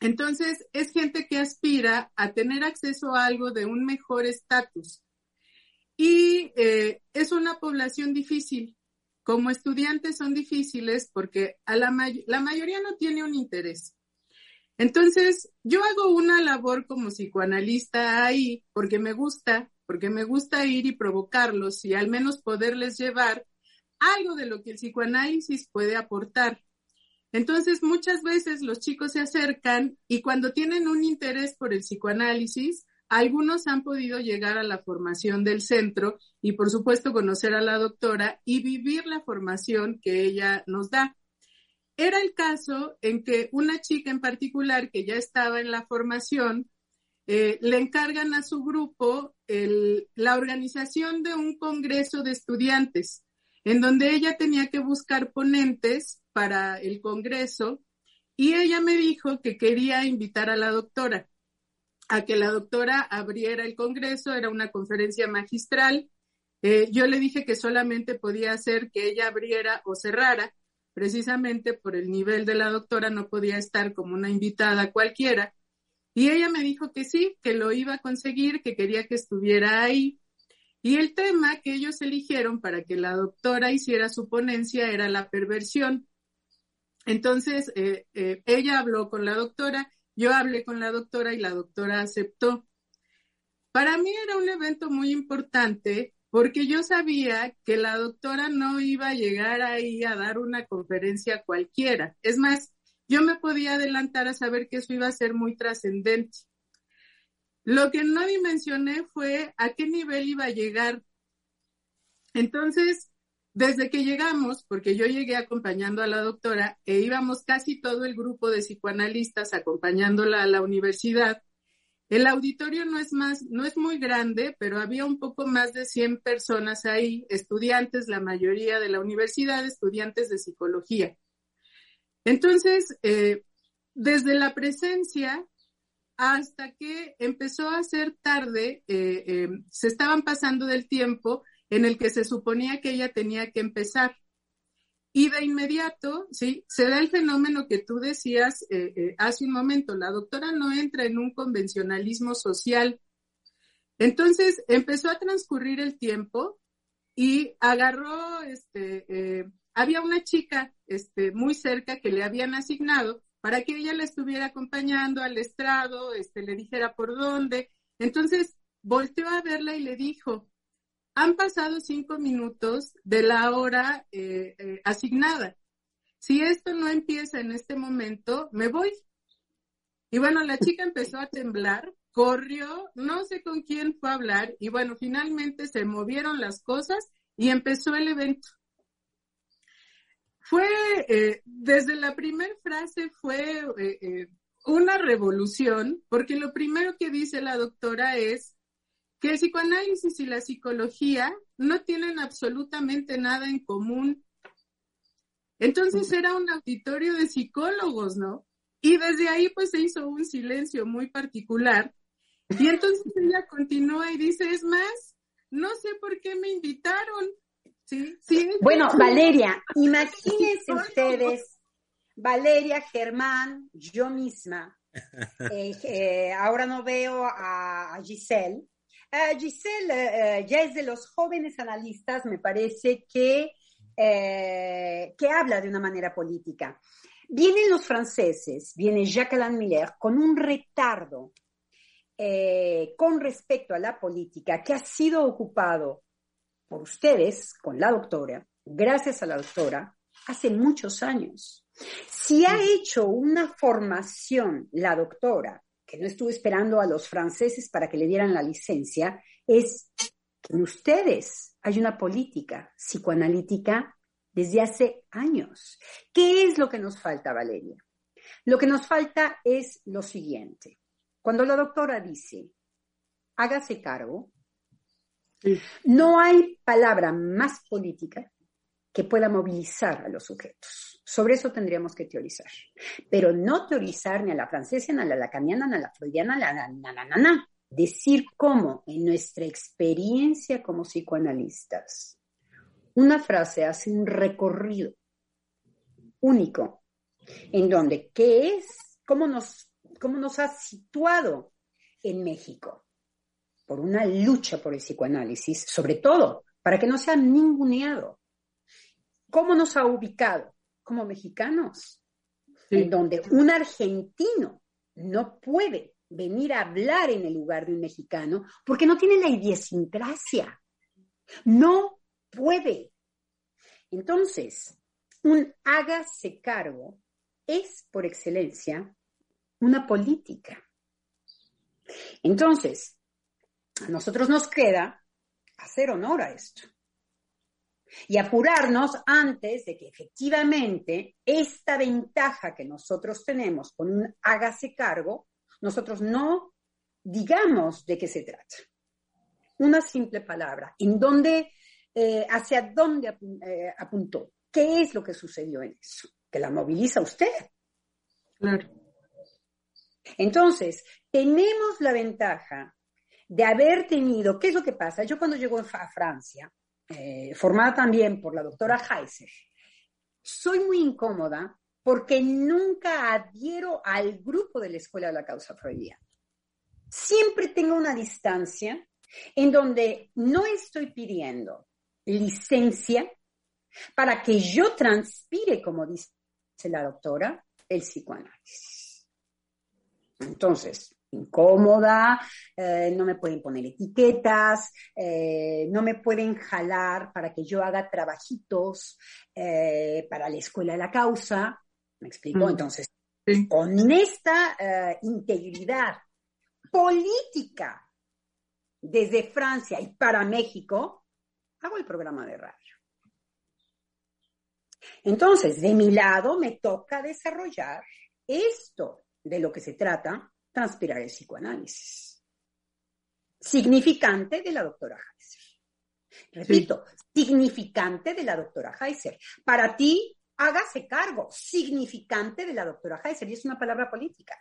Entonces, es gente que aspira a tener acceso a algo de un mejor estatus. Y eh, es una población difícil. Como estudiantes son difíciles porque a la, la mayoría no tiene un interés. Entonces, yo hago una labor como psicoanalista ahí porque me gusta, porque me gusta ir y provocarlos y al menos poderles llevar algo de lo que el psicoanálisis puede aportar. Entonces, muchas veces los chicos se acercan y cuando tienen un interés por el psicoanálisis, algunos han podido llegar a la formación del centro y, por supuesto, conocer a la doctora y vivir la formación que ella nos da. Era el caso en que una chica en particular que ya estaba en la formación, eh, le encargan a su grupo la organización de un congreso de estudiantes, en donde ella tenía que buscar ponentes para el congreso y ella me dijo que quería invitar a la doctora, a que la doctora abriera el congreso, era una conferencia magistral. Eh, yo le dije que solamente podía hacer que ella abriera o cerrara precisamente por el nivel de la doctora no podía estar como una invitada cualquiera. Y ella me dijo que sí, que lo iba a conseguir, que quería que estuviera ahí. Y el tema que ellos eligieron para que la doctora hiciera su ponencia era la perversión. Entonces, eh, eh, ella habló con la doctora, yo hablé con la doctora y la doctora aceptó. Para mí era un evento muy importante porque yo sabía que la doctora no iba a llegar ahí a dar una conferencia cualquiera. Es más, yo me podía adelantar a saber que eso iba a ser muy trascendente. Lo que no dimensioné fue a qué nivel iba a llegar. Entonces, desde que llegamos, porque yo llegué acompañando a la doctora e íbamos casi todo el grupo de psicoanalistas acompañándola a la universidad, el auditorio no es más, no es muy grande, pero había un poco más de 100 personas ahí, estudiantes, la mayoría de la universidad, estudiantes de psicología. Entonces, eh, desde la presencia hasta que empezó a ser tarde, eh, eh, se estaban pasando del tiempo en el que se suponía que ella tenía que empezar. Y de inmediato, sí, se da el fenómeno que tú decías eh, hace un momento, la doctora no entra en un convencionalismo social. Entonces empezó a transcurrir el tiempo y agarró, este, había una chica este, muy cerca que le habían asignado para que ella la estuviera acompañando al estrado, este, le dijera por dónde. Entonces volteó a verla y le dijo, han pasado cinco minutos de la hora eh, eh, asignada. Si esto no empieza en este momento, me voy. Y bueno, la chica empezó a temblar, corrió, no sé con quién fue a hablar, y bueno, finalmente se movieron las cosas y empezó el evento. Fue, eh, desde la primera frase fue una revolución, porque lo primero que dice la doctora es, que el psicoanálisis y la psicología no tienen absolutamente nada en común. Entonces era un auditorio de psicólogos, ¿no? Y desde ahí pues se hizo un silencio muy particular. Y entonces ella continúa y dice, es más, no sé por qué me invitaron. Sí, sí. Bueno, Valeria, imagínense ustedes, Valeria, Germán, yo misma, *laughs* eh, eh, ahora no veo a Giselle, Uh, Giselle uh, ya es de los jóvenes analistas, me parece que, eh, que habla de una manera política. Vienen los franceses, viene Jacques Alain Miller con un retardo eh, con respecto a la política que ha sido ocupado por ustedes con la doctora, gracias a la doctora, hace muchos años. Si ha hecho una formación la doctora que no estuvo esperando a los franceses para que le dieran la licencia, es que en ustedes hay una política psicoanalítica desde hace años. ¿Qué es lo que nos falta, Valeria? Lo que nos falta es lo siguiente. Cuando la doctora dice, hágase cargo, no hay palabra más política que pueda movilizar a los sujetos. Sobre eso tendríamos que teorizar. Pero no teorizar ni a la francesa, ni a la lacaniana, ni a la freudiana, ni a la na, Decir cómo en nuestra experiencia como psicoanalistas, una frase hace un recorrido único en donde qué es, cómo nos cómo nos ha situado en México por una lucha por el psicoanálisis, sobre todo para que no sea ninguneado. ¿Cómo nos ha ubicado? Como mexicanos, en donde un argentino no puede venir a hablar en el lugar de un mexicano porque no tiene la idiosincrasia. No puede. Entonces, un hágase cargo es por excelencia una política. Entonces, a nosotros nos queda hacer honor a esto y apurarnos antes de que efectivamente esta ventaja que nosotros tenemos con un hágase cargo, nosotros no digamos de qué se trata. Una simple palabra, en dónde, eh, hacia dónde eh, apuntó, qué es lo que sucedió en eso, que la moviliza usted. Claro. Entonces, tenemos la ventaja de haber tenido, ¿qué es lo que pasa? Yo cuando llego a Francia, eh, formada también por la doctora Heiser, soy muy incómoda porque nunca adhiero al grupo de la Escuela de la Causa Freudiana. Siempre tengo una distancia en donde no estoy pidiendo licencia para que yo transpire, como dice la doctora, el psicoanálisis. Entonces, incómoda, eh, no me pueden poner etiquetas, eh, no me pueden jalar para que yo haga trabajitos eh, para la escuela de la causa. ¿Me explico? Mm. Entonces, con esta integridad política desde Francia y para México, hago el programa de radio. Entonces, de mi lado me toca desarrollar esto de lo que se trata, transpirar el psicoanálisis. Significante de la doctora Heiser. Repito, significante de la doctora Heiser. Para ti, hágase cargo, significante de la doctora Heiser, y es una palabra política.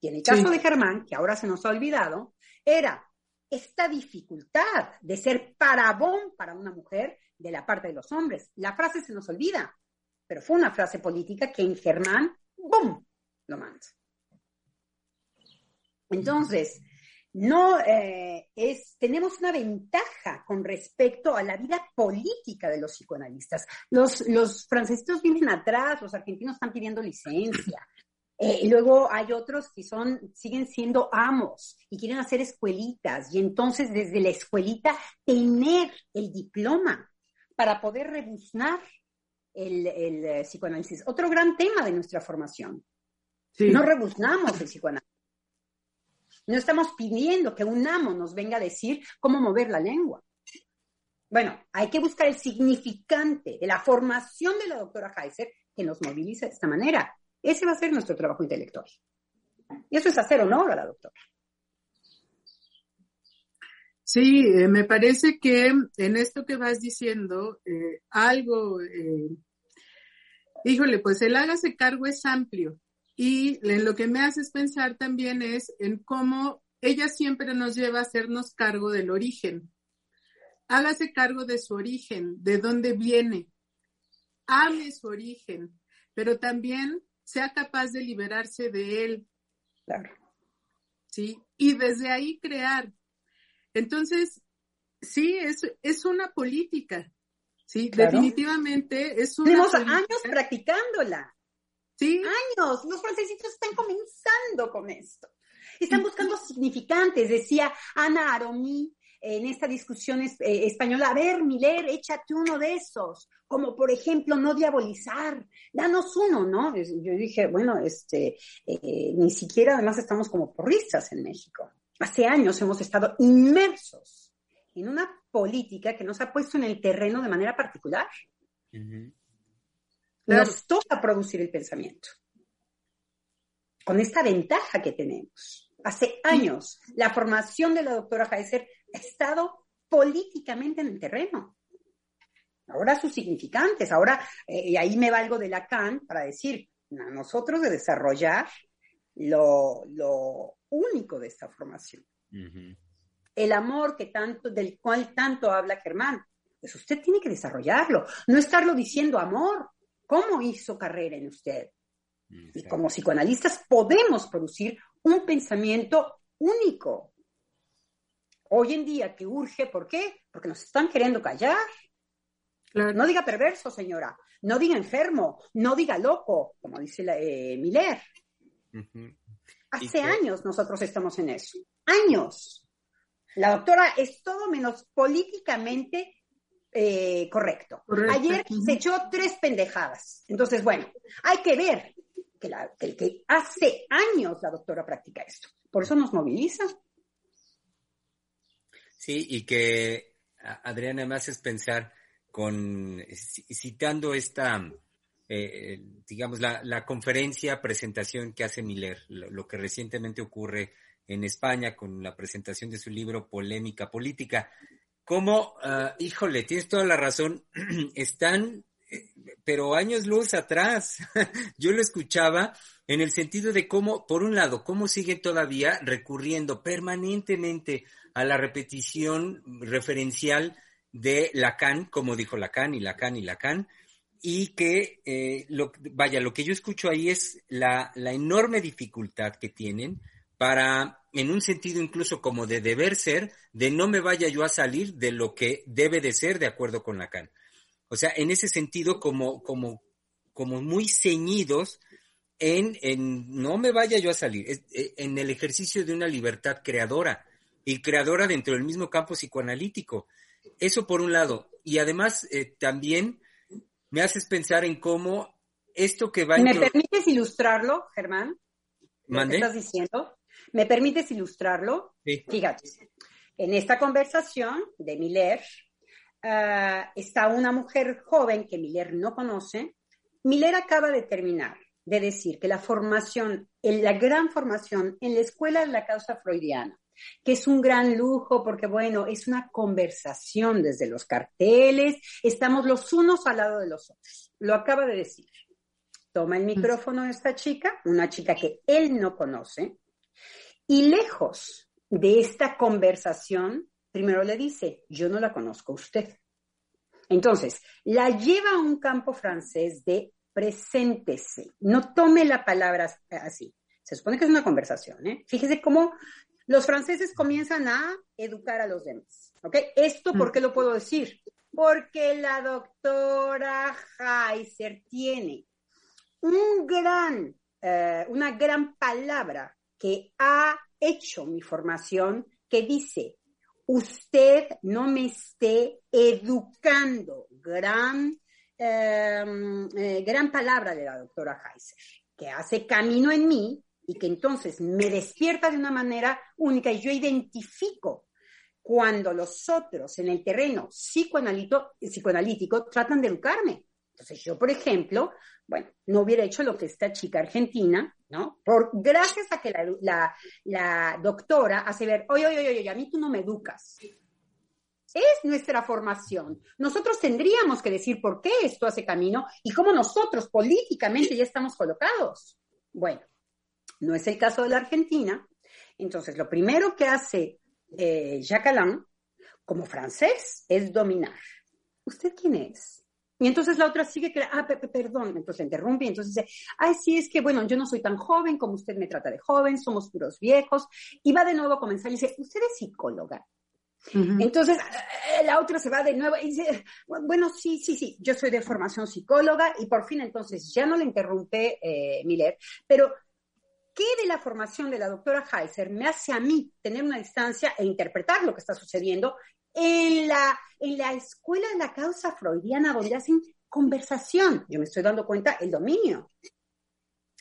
Y en el caso de Germán, que ahora se nos ha olvidado, era esta dificultad de ser parabón para una mujer de la parte de los hombres. La frase se nos olvida, pero fue una frase política que en Germán, ¡bum!, lo manda. Entonces, no eh, es, tenemos una ventaja con respecto a la vida política de los psicoanalistas. Los, los franceses vienen atrás, los argentinos están pidiendo licencia. Eh, luego hay otros que son, siguen siendo amos y quieren hacer escuelitas y entonces desde la escuelita tener el diploma para poder rebuznar el, el eh, psicoanálisis. Otro gran tema de nuestra formación. No rebuznamos el psicoanálisis. No estamos pidiendo que un amo nos venga a decir cómo mover la lengua. Bueno, hay que buscar el significante de la formación de la doctora Heiser que nos moviliza de esta manera. Ese va a ser nuestro trabajo intelectual. Y eso es hacer honor a la doctora. Sí, eh, me parece que en esto que vas diciendo, eh, algo, eh, híjole, pues el hágase cargo es amplio. Y lo que me haces pensar también es en cómo ella siempre nos lleva a hacernos cargo del origen. Hágase cargo de su origen, de dónde viene. Ame su origen, pero también sea capaz de liberarse de él. Claro. ¿Sí? Y desde ahí crear. Entonces, sí, es, es una política. Sí, definitivamente es una. Tenemos años practicándola. Sí. Años. Los francesitos están comenzando con esto. Están buscando significantes, decía Ana Aromí en esta discusión eh, española. A ver, Miller, échate uno de esos. Como por ejemplo, no diabolizar. Danos uno, ¿no? Yo dije, bueno, este, eh, ni siquiera además estamos como porristas en México. Hace años hemos estado inmersos en una política que nos ha puesto en el terreno de manera particular. Nos toca producir el pensamiento. Con esta ventaja que tenemos. Hace años, la formación de la doctora Heiser ha estado políticamente en el terreno. Ahora sus significantes, ahora, eh, y ahí me valgo de Lacan para decir, a nosotros de desarrollar lo, único de esta formación. El amor que tanto, del cual tanto habla Germán, pues usted tiene que desarrollarlo, no estarlo diciendo amor, ¿Cómo hizo carrera en usted? Y como psicoanalistas podemos producir un pensamiento único. Hoy en día que urge, ¿por qué? Porque nos están queriendo callar. No diga perverso, señora. No diga enfermo. No diga loco, como dice la, eh, Miller. Hace años nosotros estamos en eso. Años. La doctora es todo menos políticamente eh, correcto. Ayer se echó tres pendejadas. Entonces, bueno, hay que ver que, que hace años la doctora practica esto. Por eso nos moviliza. Sí, y que Adriana me haces pensar con citando esta, eh, digamos, la, conferencia, presentación que hace Miller, lo, que recientemente ocurre en España con la presentación de su libro Polémica Política. Como, ah, híjole, tienes toda la razón, *clears throat* están, eh, pero años luz atrás. *laughs* Yo lo escuchaba en el sentido de cómo, por un lado, cómo sigue todavía recurriendo permanentemente a la repetición referencial de Lacan, como dijo Lacan y Lacan y Lacan, y que, eh, lo, vaya, lo que yo escucho ahí es la enorme dificultad que tienen para, en un sentido incluso como de deber ser, de no me vaya yo a salir de lo que debe de ser de acuerdo con Lacan. O sea, en ese sentido como, como, como muy ceñidos en, en no me vaya yo a salir, eh, en el ejercicio de una libertad creadora y creadora dentro del mismo campo psicoanalítico. Eso por un lado. Y además eh, también me haces pensar en cómo esto que va... ¿Me permites ilustrarlo, Germán? ¿Qué estás diciendo? ¿Me permites ilustrarlo? Sí. Fíjate, en esta conversación de Miller ah, está una mujer joven que Miller no conoce. Miller acaba de terminar de decir que la formación, la gran formación en la escuela de la causa freudiana que es un gran lujo porque, bueno, es una conversación desde los carteles, estamos los unos al lado de los otros. Lo acaba de decir. Toma el micrófono esta chica, una chica que él no conoce, y lejos de esta conversación, primero le dice, yo no la conozco a usted. Entonces, la lleva a un campo francés de preséntese, no tome la palabra así. Se supone que es una conversación, ¿eh? Fíjese cómo los franceses comienzan a educar a los demás. ¿Ok? ¿Esto por qué lo puedo decir? Porque la doctora Heiser tiene un gran, eh, una gran palabra que ha hecho mi formación que dice, usted no me esté educando. Gran, em, eh, gran palabra de la doctora Heiser, que hace camino en mí y que entonces me despierta de una manera única y yo identifico cuando los otros en el terreno psicoanalítico tratan de educarme. Entonces yo, por ejemplo, bueno, no hubiera hecho lo que esta chica argentina, ¿no? Por, gracias a que la, doctora hace ver, oye, oye, oye, a mí tú no me educas. Es nuestra formación. Nosotros tendríamos que decir por qué esto hace camino y cómo nosotros políticamente ya estamos colocados. Bueno, no es el caso de la Argentina. Entonces, lo primero que hace eh, Jacques Alain, como francés, es dominar. ¿Usted quién es? Y entonces la otra sigue que, ah, perdón, entonces interrumpe y entonces dice, ay, sí, es que, bueno, yo no soy tan joven como usted me trata de joven, somos puros viejos. Y va de nuevo a comenzar y dice, ¿usted es psicóloga? Entonces, eh, la otra se va de nuevo y dice, bueno, sí, sí, sí, yo soy de formación psicóloga y por fin entonces ya no le interrumpe eh, Miller, pero ¿Qué de la formación de la doctora Heiser me hace a mí tener una distancia e interpretar lo que está sucediendo en la, en la escuela de la causa freudiana donde hacen conversación? Yo me estoy dando cuenta el dominio.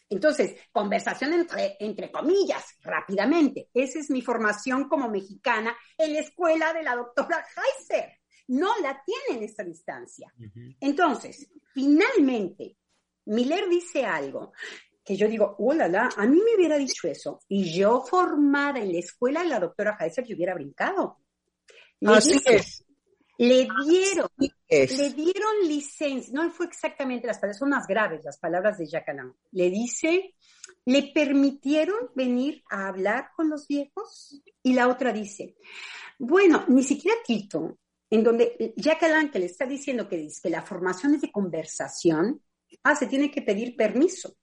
Entonces, conversación entre, entre comillas, rápidamente. Esa es mi formación como mexicana en la escuela de la doctora Heiser. No la tiene en esta distancia. Entonces, finalmente, Miller dice algo que yo digo, hola, la, a mí me hubiera dicho eso y yo formada en la escuela de la doctora Heiser, yo hubiera brincado. Le Así es. Le dieron, le dieron licencia, no fue exactamente las palabras, son más graves las palabras de Jacques Alain. Le dice, le permitieron venir a hablar con los viejos y la otra dice, bueno, ni siquiera Tito, en donde Jacques Alain que le está diciendo que, que la formación es de conversación, ah, se tiene que pedir permiso.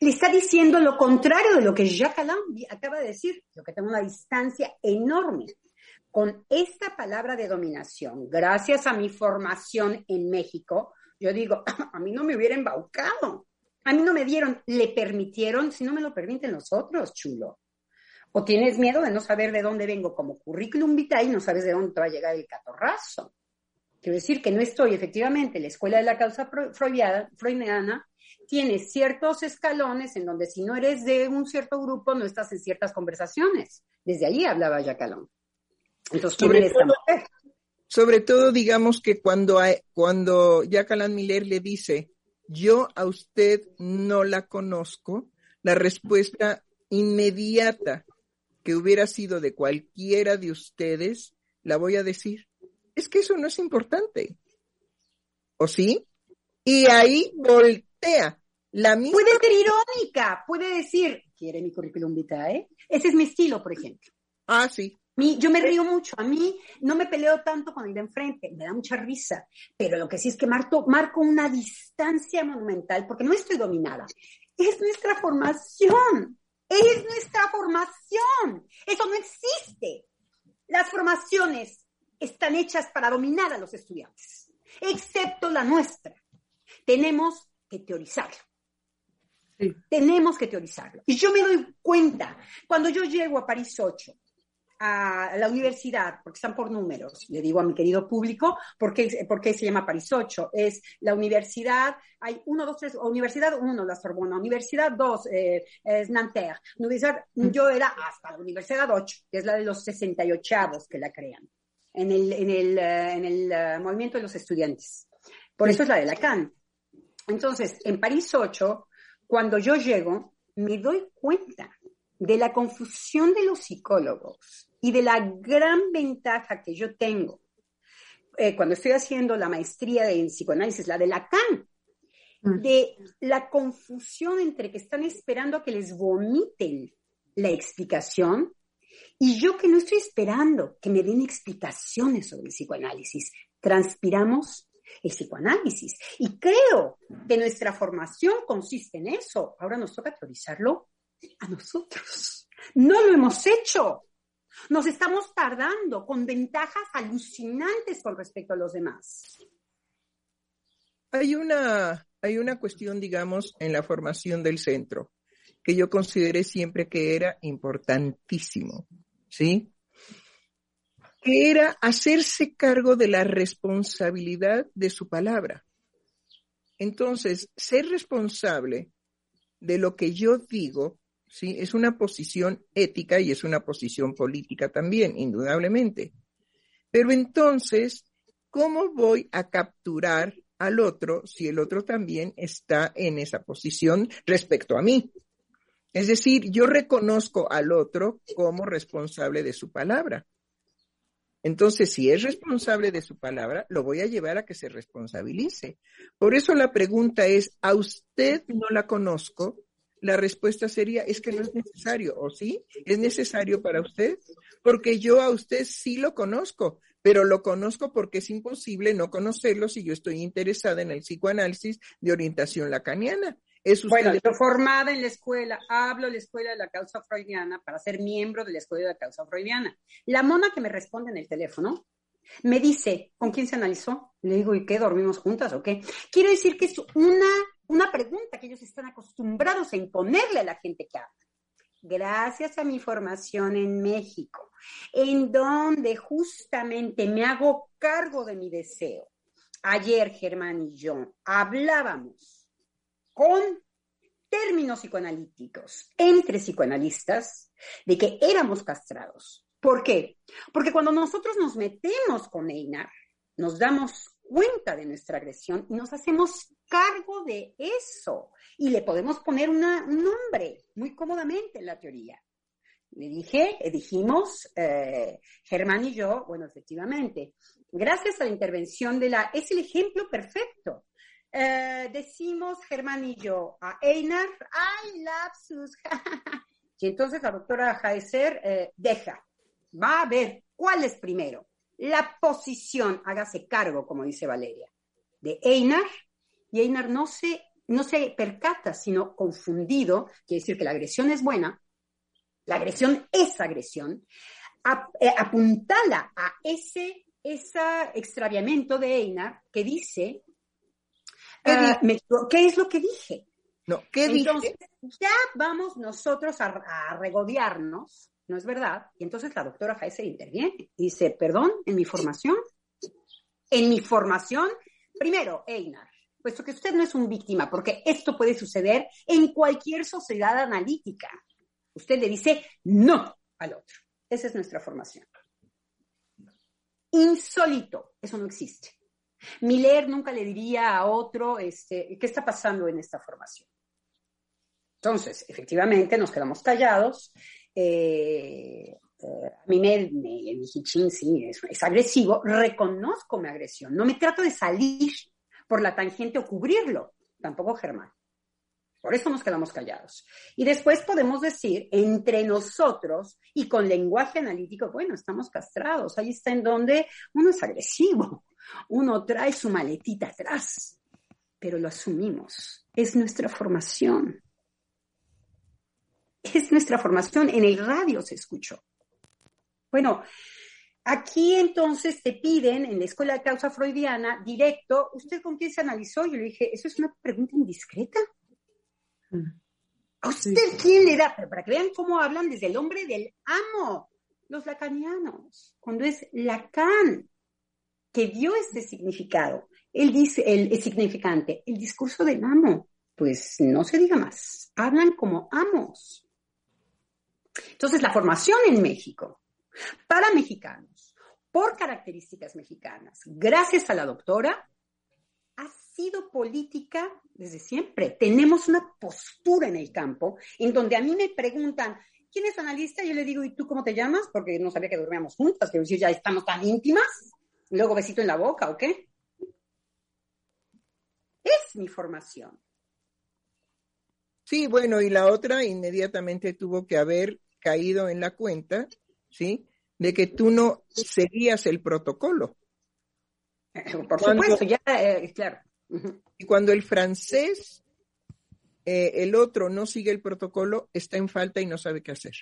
Le está diciendo lo contrario de lo que Jacques Alain acaba de decir, lo que tengo una distancia enorme con esta palabra de dominación. Gracias a mi formación en México, yo digo, *clears throat* a mí no me hubiera embaucado. A mí no me dieron, le permitieron, si no me lo permiten los otros, chulo. O tienes miedo de no saber de dónde vengo como currículum vitae y no sabes de dónde te va a llegar el catorrazo. Quiero decir que no estoy, efectivamente, la escuela de la causa freudiana tiene ciertos escalones en donde si no eres de un cierto grupo no estás en ciertas conversaciones. Desde allí hablaba Jacalón. Entonces, sobre, todo, sobre todo, digamos que cuando, cuando Jacalán Miller le dice, yo a usted no la conozco, la respuesta inmediata que hubiera sido de cualquiera de ustedes, la voy a decir. Es que eso no es importante. ¿O sí? Y ahí voltea. La misma... Puede ser irónica, puede decir, ¿quiere mi currículum vitae? Ese es mi estilo, por ejemplo. Ah, sí. Yo me río mucho, a mí no me peleo tanto con el de enfrente, me da mucha risa, pero lo que sí es que marco, marco una distancia monumental porque no estoy dominada. Es nuestra formación. Es nuestra formación. Eso no existe. Las formaciones están hechas para dominar a los estudiantes, excepto la nuestra. Tenemos que teorizarlo. Tenemos que teorizarlo. Y yo me doy cuenta, cuando yo llego a París 8, a la universidad, porque están por números, le digo a mi querido público, ¿por qué, se llama París 8? Es la universidad, hay uno, dos, tres, universidad uno, la Sorbona, universidad dos, eh, es Nanterre, universidad, mm. yo era hasta la universidad 8, que es la de los 68 que la crean, en el, en el, eh, en el eh, movimiento de los estudiantes. Por eso es la de Lacan. Entonces, en París 8, cuando yo llego, me doy cuenta de la confusión de los psicólogos y de la gran ventaja que yo tengo eh, cuando estoy haciendo la maestría en psicoanálisis, la de Lacan, mm. de la confusión entre que están esperando a que les vomiten la explicación y yo que no estoy esperando que me den explicaciones sobre el psicoanálisis. Transpiramos el psicoanálisis y creo que nuestra formación consiste en eso. Ahora nos toca teorizarlo a nosotros. No lo hemos hecho. Nos estamos tardando con ventajas alucinantes con respecto a los demás. Hay una, hay una cuestión, digamos, en la formación del centro que yo consideré siempre que era importantísimo, ¿sí? Que era hacerse cargo de la responsabilidad de su palabra. Entonces, ser responsable de lo que yo digo ¿sí? Es una posición ética y es una posición política también, indudablemente. Pero entonces, ¿cómo voy a capturar al otro si el otro también está en esa posición respecto a mí? Es decir, yo reconozco al otro como responsable de su palabra. Entonces, si es responsable de su palabra, lo voy a llevar a que se responsabilice. Por eso la pregunta es, ¿a usted no la conozco? La respuesta sería, es que no es necesario, ¿o sí? ¿Es necesario para usted? Porque yo a usted sí lo conozco, pero lo conozco porque es imposible no conocerlo si yo estoy interesada en el psicoanálisis de orientación lacaniana. ¿Es usted bueno, yo formada en la escuela, hablo de la escuela de la causa freudiana para ser miembro de la escuela de la causa freudiana. La mona que me responde en el teléfono me dice, ¿con quién se analizó? Le digo, ¿y qué? ¿Dormimos juntas o qué? Quiero decir que es una una pregunta que ellos están acostumbrados a imponerle a la gente que habla. Gracias a mi formación en México, en donde justamente me hago cargo de mi deseo. Ayer Germán y yo hablábamos con términos psicoanalíticos entre psicoanalistas de que éramos castrados. ¿Por qué? Porque cuando nosotros nos metemos con Einar, nos damos cuenta de nuestra agresión y nos hacemos cargo de eso. Y le podemos poner un nombre muy cómodamente en la teoría. Le dije, eh, dijimos, eh, Germán y yo, bueno, efectivamente, gracias a la intervención de la, es el ejemplo perfecto. Eh, decimos Germán y yo a Einar, ¡ay, lapsus! *laughs* y entonces la doctora Heiser deja, va a ver cuál es primero la posición, hágase cargo, como dice Valeria, de Einar, y Einar no se no se percata, sino confundido, quiere decir que la agresión es buena, la agresión es agresión, eh, apuntala a ese, ese extraviamiento de Einar que dice, ¿Qué, uh, ¿qué es lo que dije? No, ¿qué entonces, ya vamos nosotros a, a, regodearnos, ¿no es verdad? Y entonces la doctora Heiser interviene. Dice, perdón, en mi formación, en mi formación, primero, Einar, puesto que usted no es un víctima, porque esto puede suceder en cualquier sociedad analítica. Usted le dice no al otro. Esa es nuestra formación. Insólito, eso no existe. Miller nunca le diría a otro, este, ¿qué está pasando en esta formación? Entonces, efectivamente, nos quedamos callados. Eh, eh, a mí me, me, sí, es, agresivo. Reconozco mi agresión. No me trato de salir por la tangente o cubrirlo. Tampoco Germán. Por eso nos quedamos callados. Y después podemos decir, entre nosotros y con lenguaje analítico, bueno, estamos castrados. Ahí está en donde uno es agresivo. Uno trae su maletita atrás. Pero lo asumimos. Es nuestra formación es nuestra formación. En el radio se escuchó. Bueno, aquí entonces te piden en la escuela de causa freudiana, directo, ¿usted con quién se analizó? Yo le dije, ¿eso es una pregunta indiscreta? ¿A usted quién le da? Pero para que vean cómo hablan desde el hombre del amo, los lacanianos, cuando es Lacan que dio este significado, él dice, el, el significante, el discurso del amo, pues no se diga más, hablan como amos. Entonces, la formación en México para mexicanos, por características mexicanas, gracias a la doctora, ha sido política desde siempre. Tenemos una postura en el campo en donde a mí me preguntan, ¿quién es analista? Yo le digo, ¿y tú cómo te llamas? Porque no sabía que dormíamos juntas, que decir, ya estamos tan íntimas. Luego besito en la boca, ¿o qué? Es mi formación. Sí, bueno, y la otra inmediatamente tuvo que haber caído en la cuenta, ¿sí? De que tú no seguías el protocolo. Por supuesto, ya, eh, claro. Y cuando el francés, eh, el otro no sigue el protocolo, está en falta y no sabe qué hacer.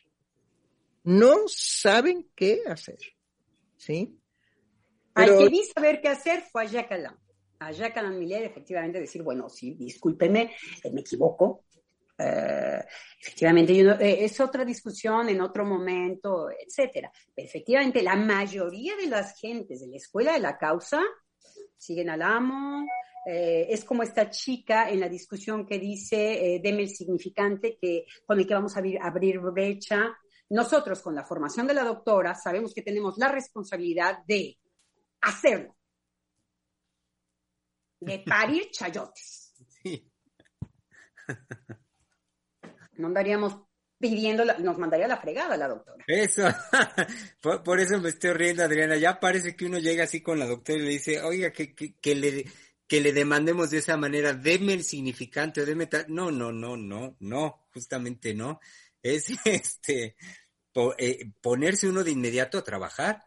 No saben qué hacer, ¿sí? Pero... Al que vi saber qué hacer fue a Jacques Alain. A Jacques Alain Miller, efectivamente, decir, bueno, sí, discúlpeme, eh, me equivoco, eh, efectivamente, eh, es otra discusión en otro momento, etcétera. efectivamente, la mayoría de las gentes de la escuela de la causa siguen al amo. Eh, es como esta chica en la discusión que dice, deme el significante que, con el que vamos a abrir, abrir brecha. Nosotros, con la formación de la doctora, sabemos que tenemos la responsabilidad de hacerlo, de parir chayotes. Sí. *laughs* no andaríamos pidiendo, nos mandaría la fregada la doctora. Eso, *laughs* por, eso me estoy riendo, Adriana. Ya parece que uno llega así con la doctora y le dice, oiga, que, que, le, que le demandemos de esa manera, deme el significante, deme tal. No, no, no, no, no, justamente no. Es *laughs* este, eh, ponerse uno de inmediato a trabajar.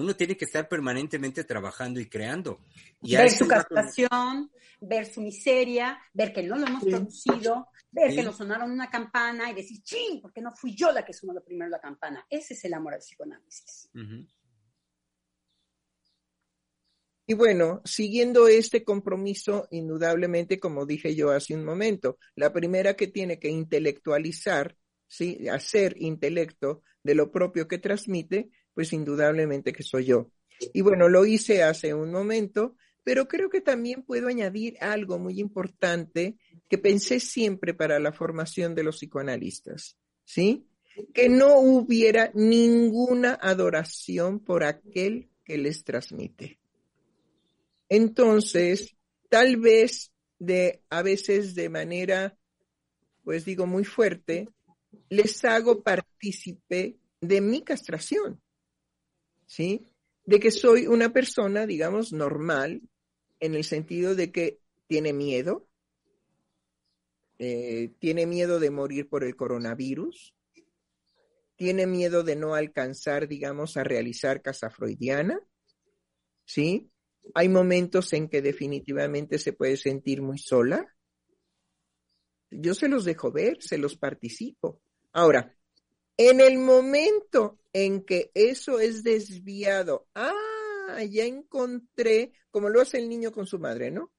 Uno tiene que estar permanentemente trabajando y creando. Y ver su castración, ver su miseria, ver que no lo hemos producido, ver que lo sonaron una campana y decir, ching, porque no fui yo la que sonó primero la campana. Ese es el amor al psicoanálisis. Y bueno, siguiendo este compromiso, indudablemente, como dije yo hace un momento, la primera que tiene que intelectualizar, ¿sí? hacer intelecto de lo propio que transmite, pues indudablemente que soy yo. Y bueno, lo hice hace un momento, pero creo que también puedo añadir algo muy importante que pensé siempre para la formación de los psicoanalistas, ¿sí? Que no hubiera ninguna adoración por aquel que les transmite. Entonces, tal vez de a veces de manera, pues digo muy fuerte, les hago partícipe de mi castración, ¿sí? De que soy una persona, digamos, normal, en el sentido de que tiene miedo, eh, tiene miedo de morir por el coronavirus, tiene miedo de no alcanzar, digamos, a realizar casa freudiana, ¿sí? Hay momentos en que definitivamente se puede sentir muy sola, Yo se los dejo ver, se los participo. Ahora, en el momento en que eso es desviado, ah, ya encontré, como lo hace el niño con su madre, ¿no?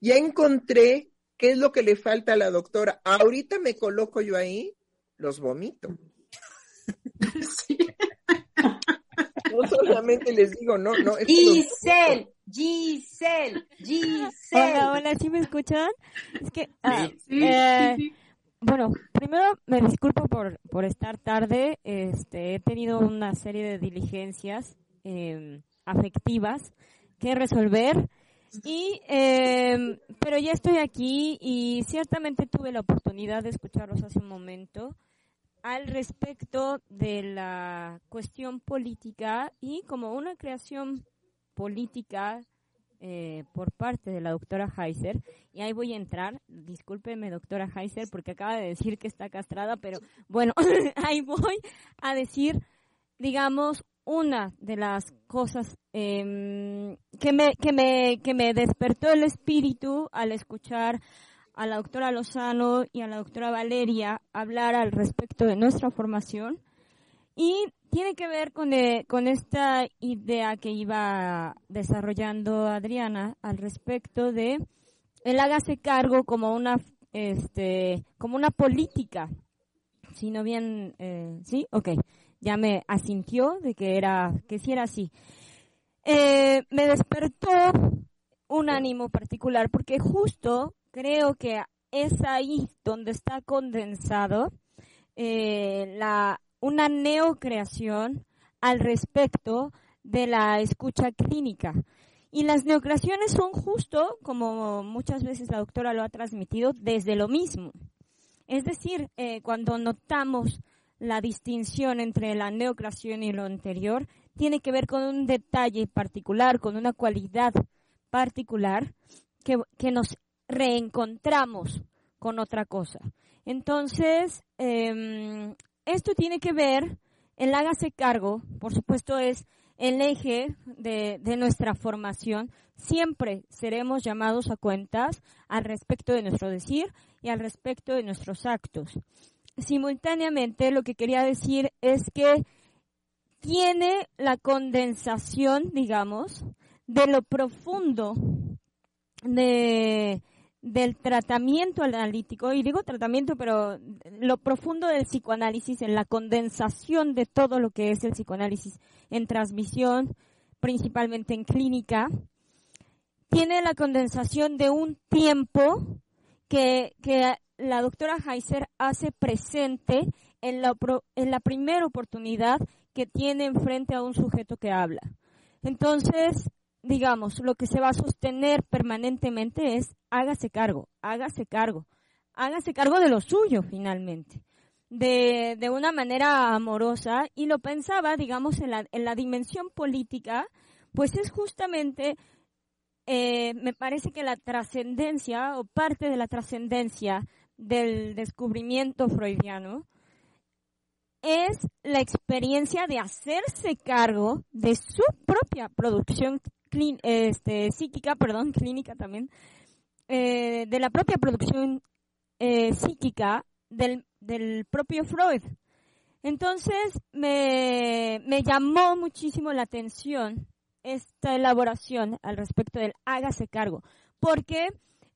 Ya encontré qué es lo que le falta a la doctora. Ahorita me coloco yo ahí, los vomito. *laughs* Sí. No solamente les digo, no, no. Giselle, Giselle, Giselle. Hola, hola, ¿sí me escuchan? Es que, ah, eh, bueno, primero me disculpo por, por estar tarde. Este, he tenido una serie de diligencias eh, afectivas que resolver. Y, eh, pero ya estoy aquí y ciertamente tuve la oportunidad de escucharlos hace un momento al respecto de la cuestión política y como una creación política eh, por parte de la doctora Heiser, y ahí voy a entrar, discúlpeme doctora Heiser porque acaba de decir que está castrada, pero bueno, *laughs* ahí voy a decir, digamos, una de las cosas eh, que, me, que, me, que me despertó el espíritu al escuchar a la doctora Lozano y a la doctora Valeria hablar al respecto de nuestra formación y tiene que ver con, eh, con esta idea que iba desarrollando Adriana al respecto de el hágase cargo como una este como una política. Si no bien eh, sí ok ya me asintió de que era que sí era así. Eh, me despertó un ánimo particular porque justo creo que es ahí donde está condensado eh, la, una neocreación al respecto de la escucha clínica. Y las neocreaciones son justo, como muchas veces la doctora lo ha transmitido, desde lo mismo. Es decir, eh, cuando notamos la distinción entre la neocreación y lo anterior, tiene que ver con un detalle particular, con una cualidad particular que, que nos reencontramos con otra cosa. Entonces, em, esto tiene que ver, el hágase cargo, por supuesto, es el eje de, de, nuestra formación. Siempre seremos llamados a cuentas al respecto de nuestro decir y al respecto de nuestros actos. Simultáneamente, lo que quería decir es que tiene la condensación, digamos, de lo profundo de, del tratamiento analítico, y digo tratamiento, pero lo profundo del psicoanálisis, en la condensación de todo lo que es el psicoanálisis en transmisión, principalmente en clínica, tiene la condensación de un tiempo que, que la doctora Heiser hace presente en la, en la primera oportunidad que tiene enfrente a un sujeto que habla. Entonces, digamos, lo que se va a sostener permanentemente es hágase cargo, hágase cargo, hágase cargo de lo suyo finalmente, de, de una manera amorosa y lo pensaba, digamos, en la, en la dimensión política, pues es justamente, eh, me parece que la trascendencia o parte de la trascendencia del descubrimiento freudiano es la experiencia de hacerse cargo de su propia producción este, psíquica, *laughs* perdón, clínica también, eh, de la propia producción eh, psíquica del, propio Freud. Entonces me, me llamó muchísimo la atención esta elaboración al respecto del hágase cargo, porque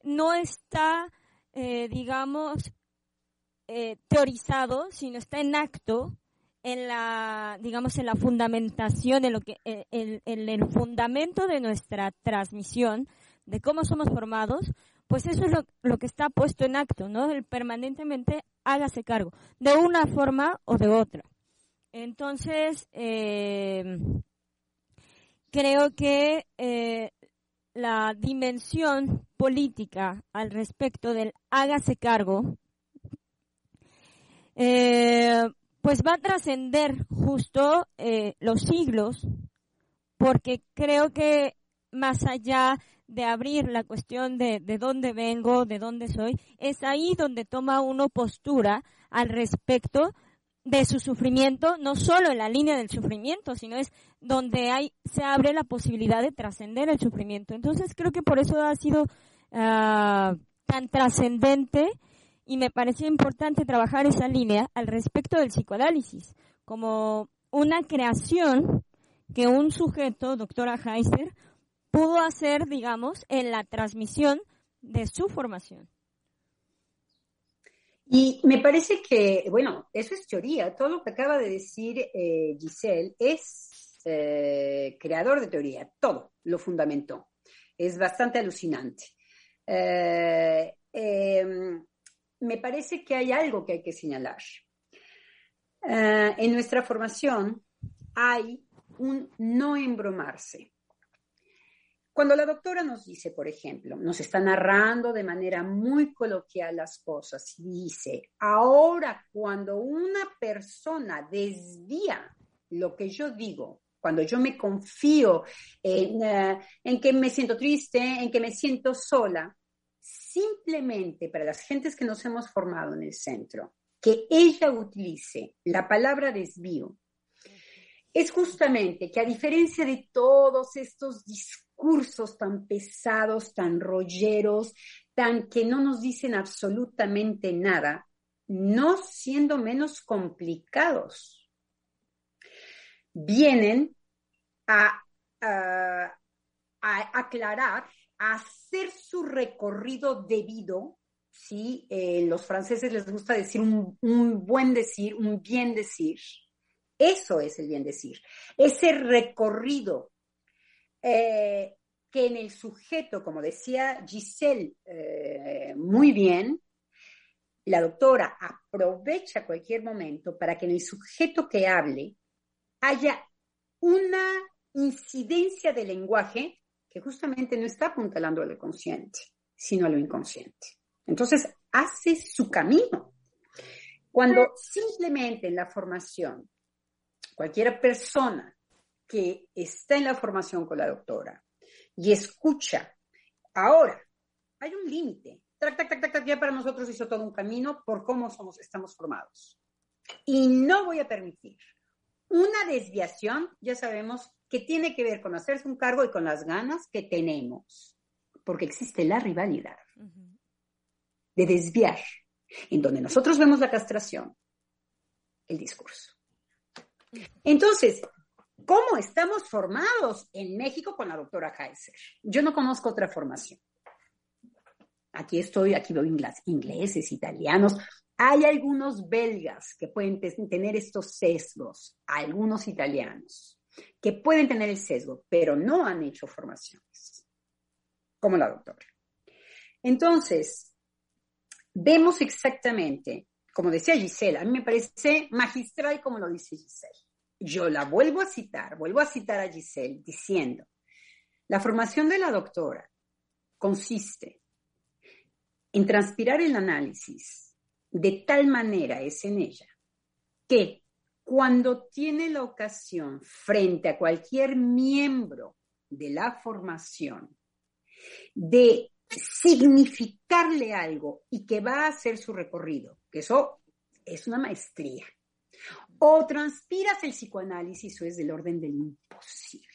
no está, eh, digamos, teorizado, sino está en acto en la, digamos, en la fundamentación, en lo que, en, el fundamento de nuestra transmisión, de cómo somos formados, pues eso es lo, que está puesto en acto, ¿no? El permanentemente hágase cargo, de una forma o de otra. Entonces, eh, creo que eh, la dimensión política al respecto del hágase cargo eh, pues va a trascender justo eh, los siglos, porque creo que más allá de abrir la cuestión de, de dónde vengo, de dónde soy, es ahí donde toma uno postura al respecto de su sufrimiento, no solo en la línea del sufrimiento, sino es donde hay, se abre la posibilidad de trascender el sufrimiento. Entonces creo que por eso ha sido uh, tan trascendente y me pareció importante trabajar esa línea al respecto del psicoanálisis, como una creación que un sujeto, doctora Heiser, pudo hacer, digamos, en la transmisión de su formación. Y me parece que, bueno, eso es teoría. Todo lo que acaba de decir eh, Giselle es eh, creador de teoría. Todo lo fundamentó. Es bastante alucinante. Eh, em, me parece que hay algo que hay que señalar. en nuestra formación hay un no embromarse. Cuando la doctora nos dice, por ejemplo, nos está narrando de manera muy coloquial las cosas y dice, ahora cuando una persona desvía lo que yo digo, cuando yo me confío en, eh, que me siento triste, en que me siento sola, simplemente para las gentes que nos hemos formado en el centro, que ella utilice la palabra desvío, es justamente que a diferencia de todos estos discursos, cursos tan pesados, tan rolleros, tan que no nos dicen absolutamente nada, no siendo menos complicados. Vienen a, aclarar, hacer su recorrido debido, ¿sí? Eh, los franceses les gusta decir un, un buen decir, un bien decir. Eso es el bien decir. Ese recorrido eh, que en el sujeto, como decía Giselle eh, muy bien, la doctora aprovecha cualquier momento para que en el sujeto que hable haya una incidencia de lenguaje que justamente no está apuntalando a lo consciente, sino a lo inconsciente. Entonces, hace su camino. Cuando simplemente en la formación, cualquier persona que está en la formación con la doctora y escucha. Ahora, hay un límite. ya para nosotros hizo todo un camino por cómo somos, estamos formados. Y no voy a permitir una desviación, ya sabemos, que tiene que ver con hacerse un cargo y con las ganas que tenemos, porque existe la rivalidad de desviar, en donde nosotros vemos la castración, el discurso. Entonces, ¿Cómo estamos formados en México con la doctora Heiser? Yo no conozco otra formación. Aquí estoy, aquí veo ingleses, italianos. Hay algunos belgas que pueden tener estos sesgos, algunos italianos que pueden tener el sesgo, pero no han hecho formaciones, como la doctora. Entonces, vemos exactamente, como decía Gisela, a mí me parece magistral como lo dice Gisela yo la vuelvo a citar, vuelvo a citar a Giselle diciendo, la formación de la doctora consiste en transpirar el análisis de tal manera es en ella que cuando tiene la ocasión frente a cualquier miembro de la formación de significarle algo y que va a hacer su recorrido, que eso es una maestría, o transpiras el psicoanálisis o es del orden del imposible.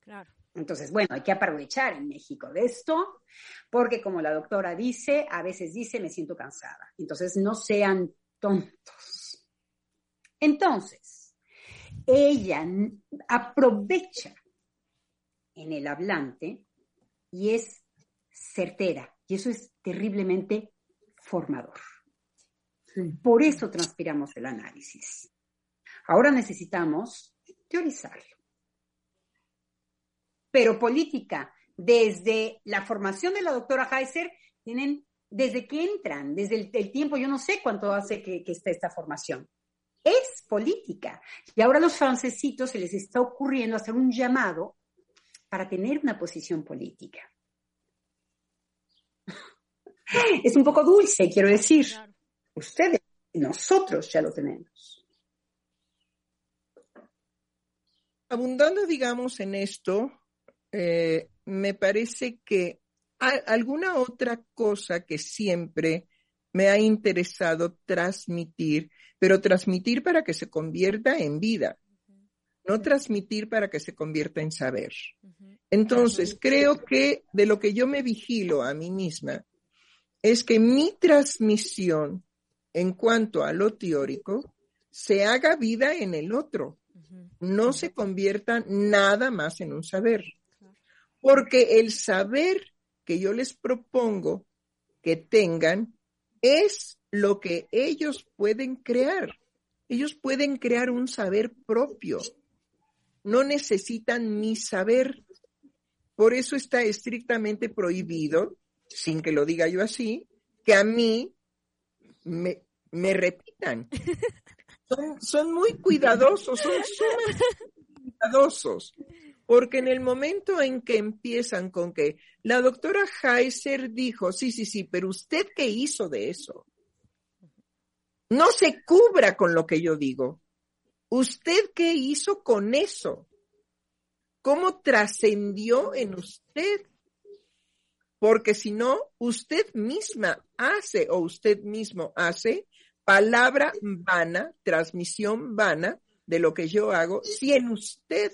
Claro. Entonces, bueno, hay que aprovechar en México de esto, porque como la doctora dice, a veces dice, me siento cansada. Entonces, no sean tontos. Entonces, ella aprovecha en el hablante y es certera, y eso es terriblemente formador. Por eso transpiramos el análisis. Ahora necesitamos teorizarlo. Pero política, desde la formación de la doctora Heiser, tienen, desde que entran, desde el, tiempo, yo no sé cuánto hace que, que está esta formación. Es política. Y ahora a los francesitos se les está ocurriendo hacer un llamado para tener una posición política. *laughs* Es un poco dulce, quiero decir. Ustedes, nosotros ya lo tenemos. abundando, digamos, en esto, eh, me parece que hay alguna otra cosa que siempre me ha interesado transmitir, pero transmitir para que se convierta en vida, no transmitir para que se convierta en saber. Entonces, creo que de lo que yo me vigilo a mí misma es que mi transmisión en cuanto a lo teórico se haga vida en el otro, no se convierta nada más en un saber. Porque el saber que yo les propongo que tengan es lo que ellos pueden crear. Ellos pueden crear un saber propio. No necesitan mi saber. Por eso está estrictamente prohibido, sin que lo diga yo así, que a mí me, me repitan. *laughs* Son, muy cuidadosos, son sumamente cuidadosos. Porque en el momento en que empiezan con que la doctora Heiser dijo, sí, sí, sí, pero usted qué hizo de eso? No se cubra con lo que yo digo. ¿Usted qué hizo con eso? ¿Cómo trascendió en usted? Porque si no, usted misma hace o usted mismo hace palabra vana, transmisión vana de lo que yo hago, si en usted,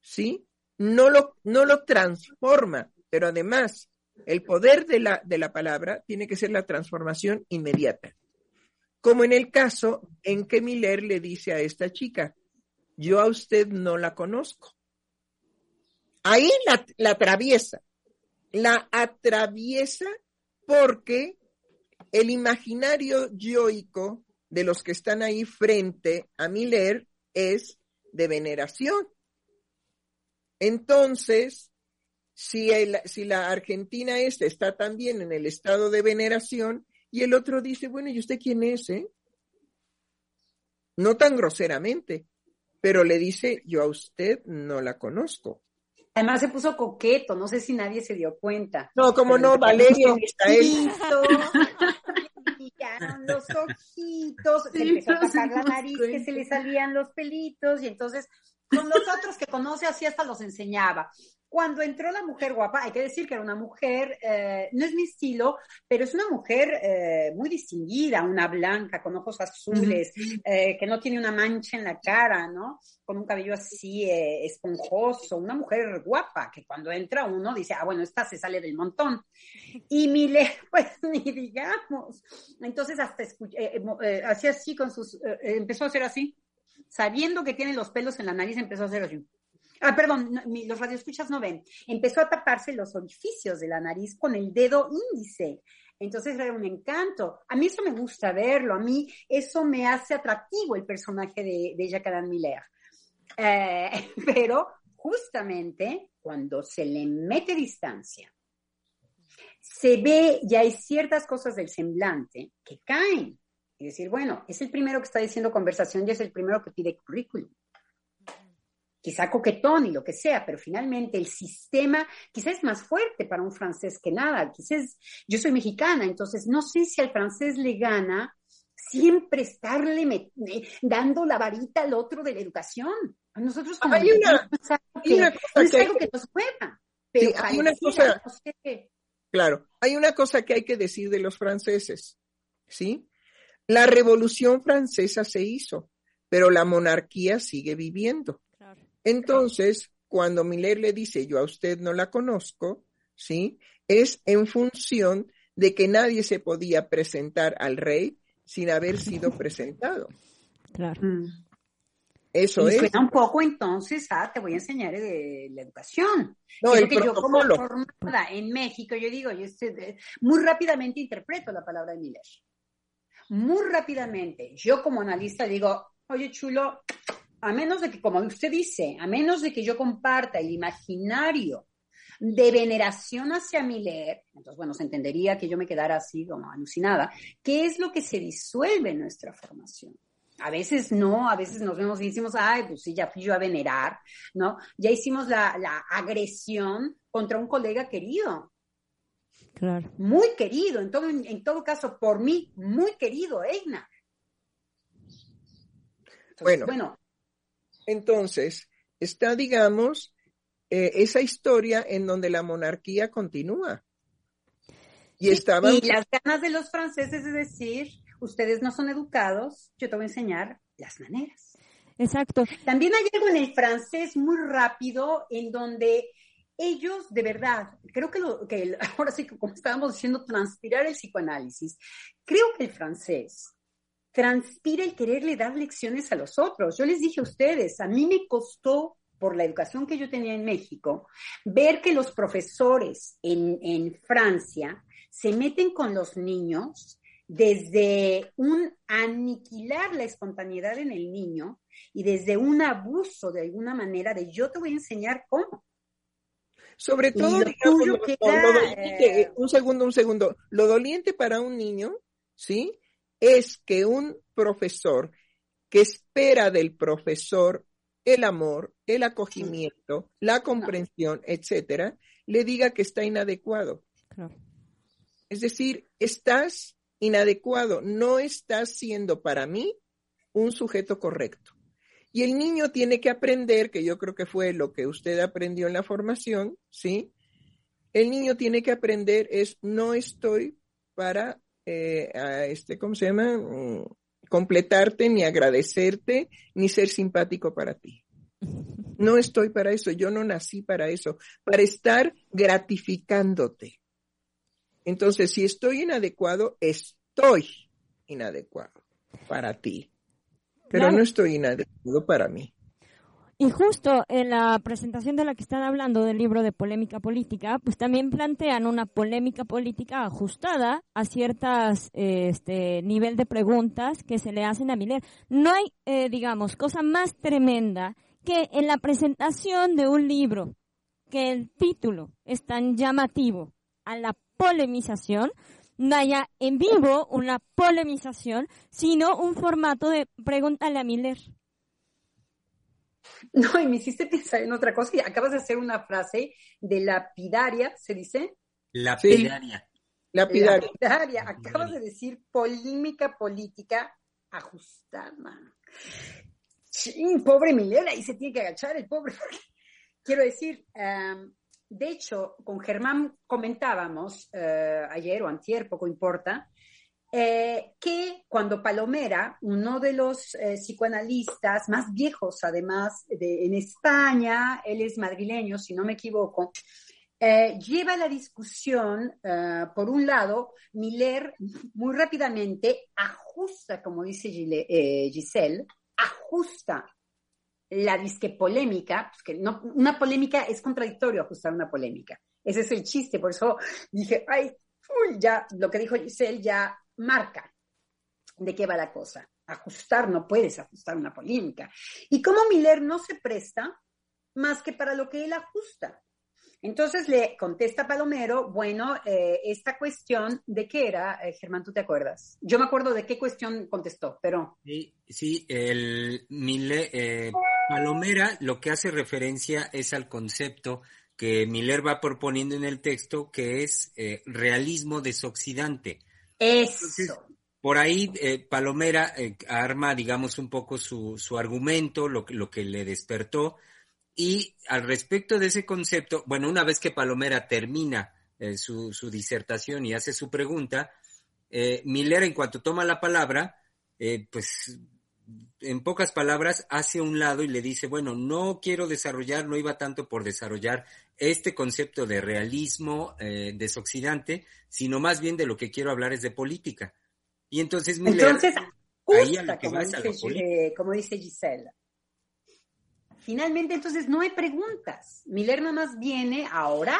¿sí? No lo, no lo transforma, pero además el poder de la, de la palabra tiene que ser la transformación inmediata como en el caso en que Miller le dice a esta chica, yo a usted no la conozco. Ahí la, la atraviesa, la atraviesa porque el imaginario yoico de los que están ahí frente a Miller es de veneración. Entonces, si, si la Argentina esta está también en el estado de veneración, y el otro dice, bueno, ¿y usted quién es, eh? No tan groseramente, pero le dice, yo a usted no la conozco. Además se puso coqueto, no sé si nadie se dio cuenta. No, como no, Valerio y *laughs* los ojitos, se empezó a tapar la nariz, que se le salían los pelitos, y entonces con los otros que conoce así hasta los enseñaba. Cuando entró la mujer guapa, hay que decir que era una mujer, eh, no es mi estilo, pero es una mujer eh, muy distinguida, una blanca con ojos azules, eh, que no tiene una mancha en la cara, ¿no? Con un cabello así esponjoso, una mujer guapa, que cuando entra uno dice, ah, bueno, esta se sale del montón. Y Mile, *laughs* pues ni digamos. Entonces hasta escuché, hacía así con sus, empezó a hacer así, sabiendo que tiene los pelos en la nariz, empezó a hacer. Ah, perdón, los radioescuchas no ven. Empezó a taparse los orificios de la nariz con el dedo índice. Entonces era un encanto. A mí eso me gusta verlo, a mí eso me hace atractivo el personaje de, de Jacqueline Miller. Eh, *laughs* pero justamente cuando se le mete distancia, se ve, ya hay ciertas cosas del semblante que caen. Y decir, bueno, es el primero que está diciendo conversación y es el primero que pide currículum quizá coquetón y lo que sea, pero finalmente el sistema quizás es más fuerte para un francés que nada. Quizás yo soy mexicana, entonces no sé si al francés le gana siempre estarle dando la varita al otro de la educación. A nosotros como hay una, cosa es algo que, nos juega. Pero hay una cosa, claro, hay una cosa que hay que decir de los franceses, ¿sí? La revolución francesa se hizo, pero la monarquía sigue viviendo. Entonces, cuando Miller le dice, yo a usted no la conozco, ¿sí? Es en función de que nadie se podía presentar al rey sin haber sido presentado. Claro. Mm. Eso y es. un poco entonces ah, te voy a enseñar de la educación. No, el que yo como formada en México, yo digo, yo este, muy rápidamente interpreto la palabra de Miller. Muy rápidamente. Yo como analista digo, oye chulo, a menos de que, como usted dice, a menos de que yo comparta el imaginario de veneración hacia Miller, entonces, bueno, se entendería que yo me quedara así como alucinada, ¿qué es lo que se disuelve en nuestra formación? A veces no, a veces nos vemos y decimos, ay, pues sí, ya fui yo a venerar, ¿no? Ya hicimos la, agresión contra un colega querido. Claro. Muy querido, en todo, en todo caso, por mí, muy querido, Eigna. bueno, bueno, entonces, está, digamos, eh, esa historia en donde la monarquía continúa. Y, estaba... y las ganas de los franceses es decir, ustedes no son educados, yo te voy a enseñar las maneras. Exacto. También hay algo en el francés muy rápido en donde ellos de verdad, creo que, que *laughs* ahora sí, como estábamos diciendo, transpirar el psicoanálisis, creo que el francés transpira el quererle dar lecciones a los otros. Yo les dije a ustedes, a mí me costó por la educación que yo tenía en México, ver que los profesores en, en Francia se meten con los niños desde un aniquilar la espontaneidad en el niño y desde un abuso de alguna manera de yo te voy a enseñar cómo. Sobre todo, digamos, lo, doliente, eh, un segundo, un segundo, lo doliente para un niño, ¿sí? Es que un profesor que espera del profesor el amor, el acogimiento, la comprensión, etcétera, le diga que está inadecuado. Es decir, estás inadecuado, no estás siendo para mí un sujeto correcto. Y el niño tiene que aprender, que yo creo que fue lo que usted aprendió en la formación, ¿sí? El niño tiene que aprender es, no estoy para, eh, este, ¿cómo se llama? Mm, completarte, ni agradecerte, ni ser simpático para ti. *laughs* No estoy para eso, yo no nací para eso, para estar gratificándote. Entonces, si estoy inadecuado, estoy inadecuado para ti, pero no estoy inadecuado para mí. Y justo en la presentación de la que están hablando del libro de polémica política, pues también plantean una polémica política ajustada a ciertas este nivel de preguntas que se le hacen a Miller. No hay, eh, digamos, cosa más tremenda que en la presentación de un libro que el título es tan llamativo a la polemización, no haya en vivo una polemización, sino un formato de pregúntale a Miller. *laughs* No, y me hiciste pensar en otra cosa y acabas de hacer una frase de lapidaria, ¿se dice? Lapidaria. Lapidaria. Lapidaria. Acabas de decir polémica política ajustada. pobre Miller, ahí se tiene que agachar el pobre. *laughs* Quiero decir, de hecho, con Germán comentábamos eh, ayer o antier, poco importa, eh, que cuando Palomera, uno de los eh, psicoanalistas más viejos, además de, en España, él es madrileño, si no me equivoco, lleva la discusión, por un lado, Miller muy rápidamente ajusta, como dice Giselle, ajusta la disque polémica, pues que no, una polémica es contradictorio ajustar una polémica. Ese es el chiste, por eso dije, ay, uy, ya, lo que dijo Giselle ya marca de qué va la cosa. Ajustar, no puedes ajustar una polémica. Y como Miller no se presta más que para lo que él ajusta. Entonces le contesta Palomero, bueno, eh, esta cuestión, ¿de qué era, eh, Germán, tú te acuerdas? Yo me acuerdo de qué cuestión contestó, pero... Sí, sí el Miller, eh, Palomera lo que hace referencia es al concepto que Miller va proponiendo en el texto, que es realismo desoxidante. Eso. por ahí eh, Palomera eh, arma, digamos, un poco su, su argumento, lo, lo que le despertó. Y al respecto de ese concepto, bueno, una vez que Palomera termina eh, su, su, disertación y hace su pregunta, Miller, en cuanto toma la palabra, pues en pocas palabras, hace un lado y le dice, bueno, no quiero desarrollar, no iba tanto por desarrollar este concepto de realismo eh, desoxidante, sino más bien de lo que quiero hablar es de política. Y entonces, entonces como, dice, como dice Gisela. Finalmente, entonces, no hay preguntas. Miller nada más viene ahora.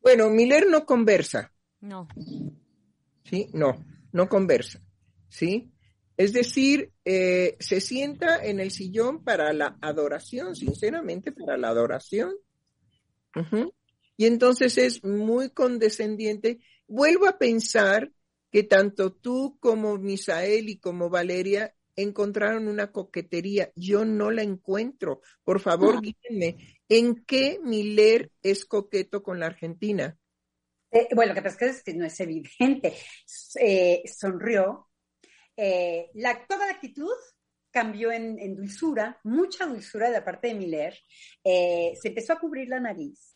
Bueno, Miller no conversa. No. Sí, no, no conversa. ¿Sí? Es decir, eh, se sienta en el sillón para la adoración, sinceramente, para la adoración. Y entonces es muy condescendiente. Vuelvo a pensar que tanto tú como Misael y como Valeria encontraron una coquetería. Yo no la encuentro. Por favor, guíenme. ¿En qué Miller es coqueto con la Argentina? Eh, bueno, lo que pasa es que no es evidente. Eh, sonrió, eh, la, toda la actitud cambió en, dulzura, mucha dulzura de la parte de Miller. Eh, se empezó a cubrir la nariz.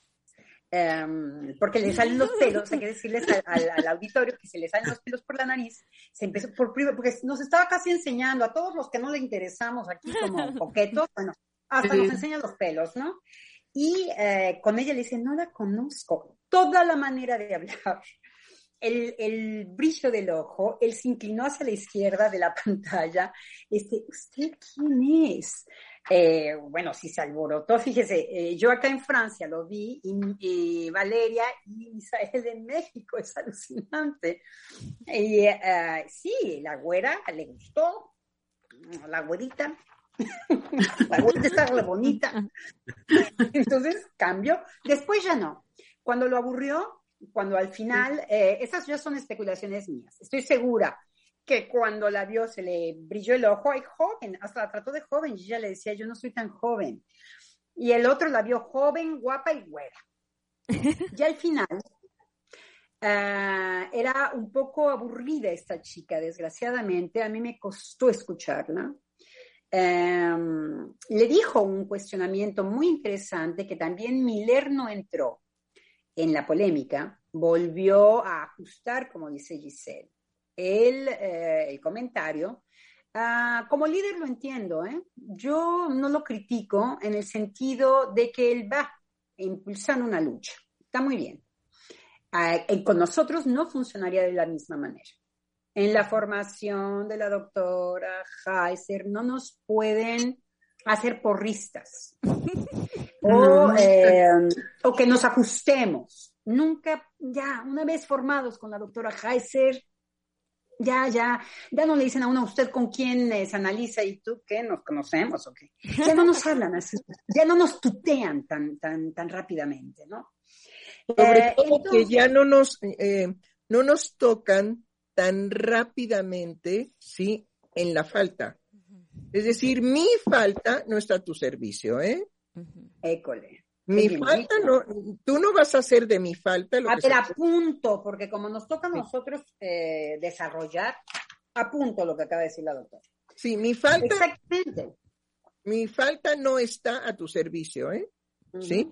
Em, porque le salen los pelos, hay que decirles al, auditorio que se le salen los pelos por la nariz, se empezó por porque nos estaba casi enseñando a todos los que no le interesamos aquí como coquetos, bueno, hasta nos enseña los pelos, ¿no? Y eh, con ella le dice, no la conozco. Toda la manera de hablar, el, el, brillo del ojo, él se inclinó hacia la izquierda de la *laughs* pantalla. Dice, ¿usted quién es? Eh, bueno, si se alborotó, fíjese, eh, yo acá en Francia lo vi y, Valeria y Isabel de México, es alucinante. Y eh, sí, la güera le gustó, la güerita, *laughs* la güerita está bonita. *laughs* Entonces cambió. Después ya no. Cuando lo aburrió, cuando al final, eh, esas ya son especulaciones mías. Estoy segura que cuando la vio se le brilló el ojo, ay, joven, hasta la trató de joven, y ella le decía, yo no soy tan joven. Y el otro la vio joven, guapa y güera. *laughs* y al final, ah, era un poco aburrida esta chica, desgraciadamente, a mí me costó escucharla. Em, le dijo un cuestionamiento muy interesante que también Miller no entró en la polémica, volvió a ajustar, como dice Giselle, el, eh, el comentario. Ah, como líder lo entiendo, ¿eh? yo no lo critico en el sentido de que él va impulsando una lucha. Está muy bien. Ah, con nosotros no funcionaría de la misma manera en la formación de la doctora Heiser no nos pueden hacer porristas *laughs* eh, o, que nos ajustemos. Nunca, ya, una vez formados con la doctora Heiser, ya, ya, ya no le dicen a uno, ¿usted con quién se analiza y tú qué? ¿Nos conocemos o qué? Ya no nos hablan así, ya no nos tutean tan, tan, tan rápidamente, ¿no? Sobre eh, todo que ya no nos, eh, no nos tocan tan rápidamente, ¿sí? En la falta. Es decir, mi falta no está a tu servicio, ¿eh? École. Mi falta no, tú no vas a hacer de mi falta lo a ver, apunto, porque como nos toca a nosotros eh, desarrollar, apunto lo que acaba de decir la doctora. Sí, mi falta. Exactamente. Mi falta no está a tu servicio, ¿eh? ¿Sí?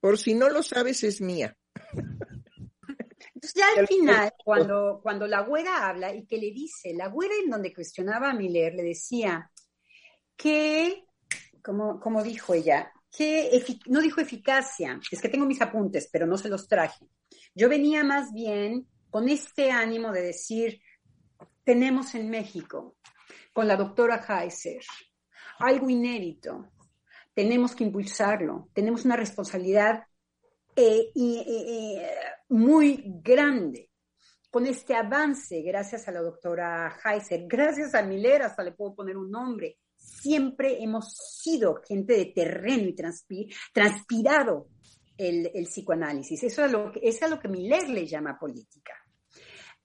Por si no lo sabes, es mía. Entonces ya al final, cuando, cuando la güera habla y que le dice, la güera en donde cuestionaba a Miller, le decía que, como, dijo ella, que no dijo eficacia, es que tengo mis apuntes, pero no se los traje. Yo venía más bien con este ánimo de decir, tenemos en México, con la doctora Heiser, algo inédito, tenemos que impulsarlo, tenemos una responsabilidad eh, muy grande con este avance, gracias a la doctora Heiser, gracias a Miller, hasta le puedo poner un nombre, siempre hemos sido gente de terreno y transpirado el, psicoanálisis. Eso es, lo que, eso es lo que Miller le llama política.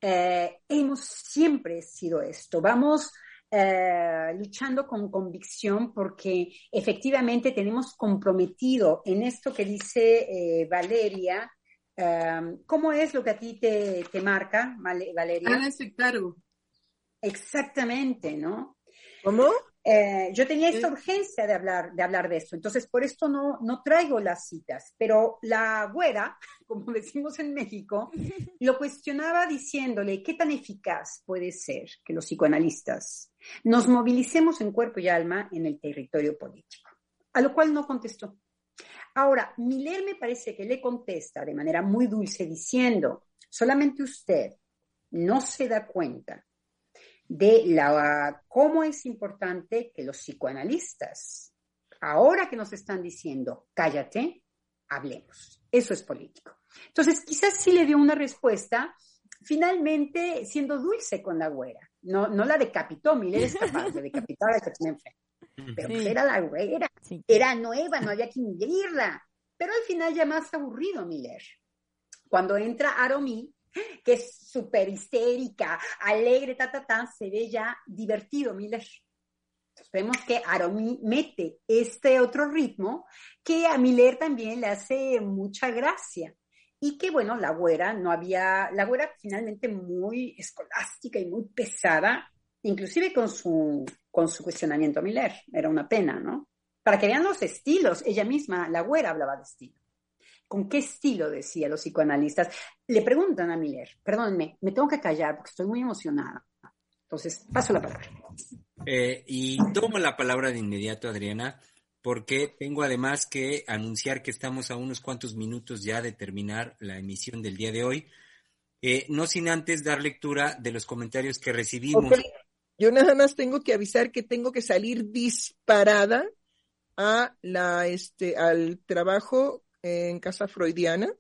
Eh, hemos siempre sido esto. Vamos eh, luchando con convicción porque efectivamente tenemos comprometido en esto que dice eh, Valeria. Eh, ¿Cómo es lo que a ti te, te marca, Valeria? Háganse cargo. Exactamente, ¿no? ¿Cómo? Eh, yo tenía esta urgencia de hablar, de hablar de esto, entonces por esto no, no traigo las citas, pero la güera, *laughs* como decimos en México, *laughs* lo cuestionaba diciéndole qué tan eficaz puede ser que los psicoanalistas nos movilicemos en cuerpo y alma en el territorio político, a lo cual no contestó. Ahora, Miller me parece que le contesta de manera muy dulce diciendo, solamente usted no se da cuenta de la, cómo es importante que los psicoanalistas, ahora que nos están diciendo, cállate, hablemos. Eso es político. Entonces, quizás sí le dio una respuesta, finalmente siendo dulce con la güera. No, no la decapitó, Miller es capaz de decapitar a la que tiene enfrente. Pero era la güera, era nueva, no había que ingerirla. Pero al final ya más aburrido Miller. Cuando entra Aromi, que es súper histérica, alegre, ta, ta, ta, se ve ya divertido, Miller. Entonces vemos que Aromi mete este otro ritmo que a Miller también le hace mucha gracia. Y que bueno, la güera no había, la güera finalmente muy escolástica y muy pesada, inclusive con su, con su cuestionamiento a Miller. Era una pena, ¿no? Para que vean los estilos, ella misma, la güera, hablaba de estilo. ¿Con qué estilo decía los psicoanalistas? Le preguntan a Miller, perdónenme, me tengo que callar porque estoy muy emocionada. Entonces, paso la palabra. Eh, y tomo la palabra de inmediato, Adriana, porque tengo además que anunciar que estamos a unos cuantos minutos ya de terminar la emisión del día de hoy. Eh, no sin antes dar lectura de los comentarios que recibimos. Yo nada más tengo que avisar que tengo que salir disparada a la, este, al trabajo en casa freudiana,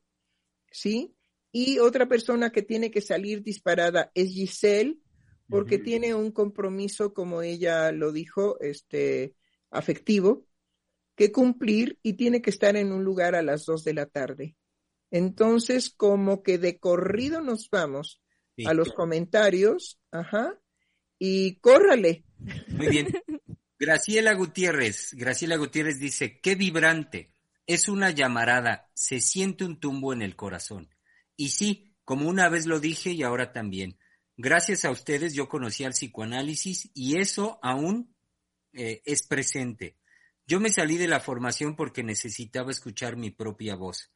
¿sí? Y otra persona que tiene que salir disparada es Giselle, porque tiene un compromiso, como ella lo dijo, este, afectivo, que cumplir y tiene que estar en un lugar a las dos de la tarde. Entonces, como que de corrido nos vamos a los comentarios, ajá, y córrale. Muy bien. *laughs* Graciela Gutiérrez, Graciela Gutiérrez dice, qué vibrante, es una llamarada, se siente un tumbo en el corazón. Y sí, como una vez lo dije y ahora también, gracias a ustedes yo conocí al psicoanálisis y eso aún eh, es presente. Yo me salí de la formación porque necesitaba escuchar mi propia voz.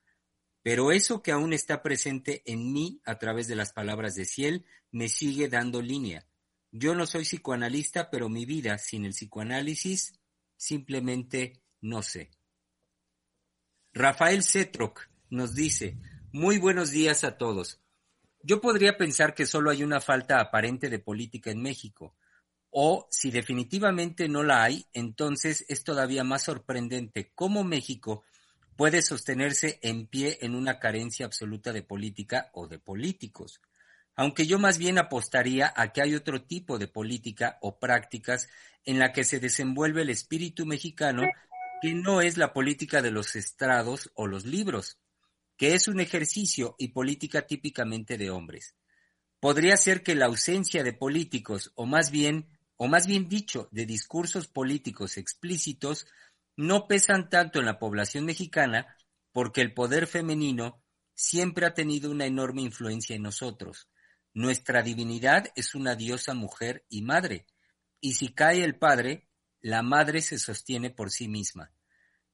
Pero eso que aún está presente en mí a través de las palabras de Ciel me sigue dando línea. Yo no soy psicoanalista, pero mi vida sin el psicoanálisis simplemente no sé. Rafael Cetroc nos dice, muy buenos días a todos. Yo podría pensar que solo hay una falta aparente de política en México, o si definitivamente no la hay, entonces es todavía más sorprendente cómo México puede sostenerse en pie en una carencia absoluta de política o de políticos aunque yo más bien apostaría a que hay otro tipo de política o prácticas en la que se desenvuelve el espíritu mexicano que no es la política de los estrados o los libros, que es un ejercicio y política típicamente de hombres. Podría ser que la ausencia de políticos, o más bien, o más bien dicho, de discursos políticos explícitos, no pesan tanto en la población mexicana porque el poder femenino siempre ha tenido una enorme influencia en nosotros nuestra divinidad es una diosa mujer y madre, y si cae el padre, la madre se sostiene por sí misma.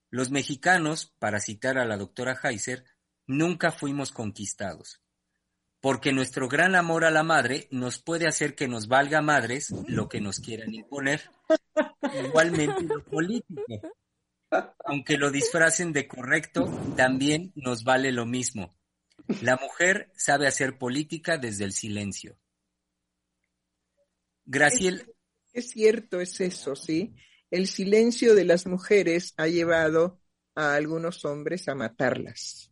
Los mexicanos, para citar a la doctora Heiser, nunca fuimos conquistados, porque nuestro gran amor a la madre nos puede hacer que nos valga madres lo que nos quieran imponer. Igualmente lo político. Aunque lo disfracen de correcto, también nos vale lo mismo. La mujer sabe hacer política desde el silencio. Graciel. Es, cierto, es eso, sí. El silencio de las mujeres ha llevado a algunos hombres a matarlas.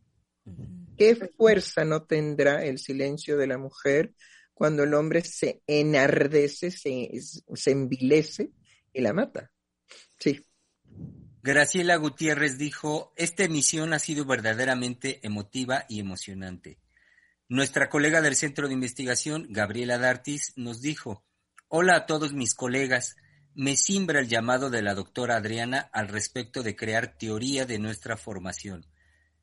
¿Qué fuerza no tendrá el silencio de la mujer cuando el hombre se enardece, se, se envilece y la mata? Sí. Graciela Gutiérrez dijo, esta emisión ha sido verdaderamente emotiva y emocionante. Nuestra colega del Centro de Investigación, Gabriela Dartis, nos dijo, hola a todos mis colegas, me simbra el llamado de la doctora Adriana al respecto de crear teoría de nuestra formación.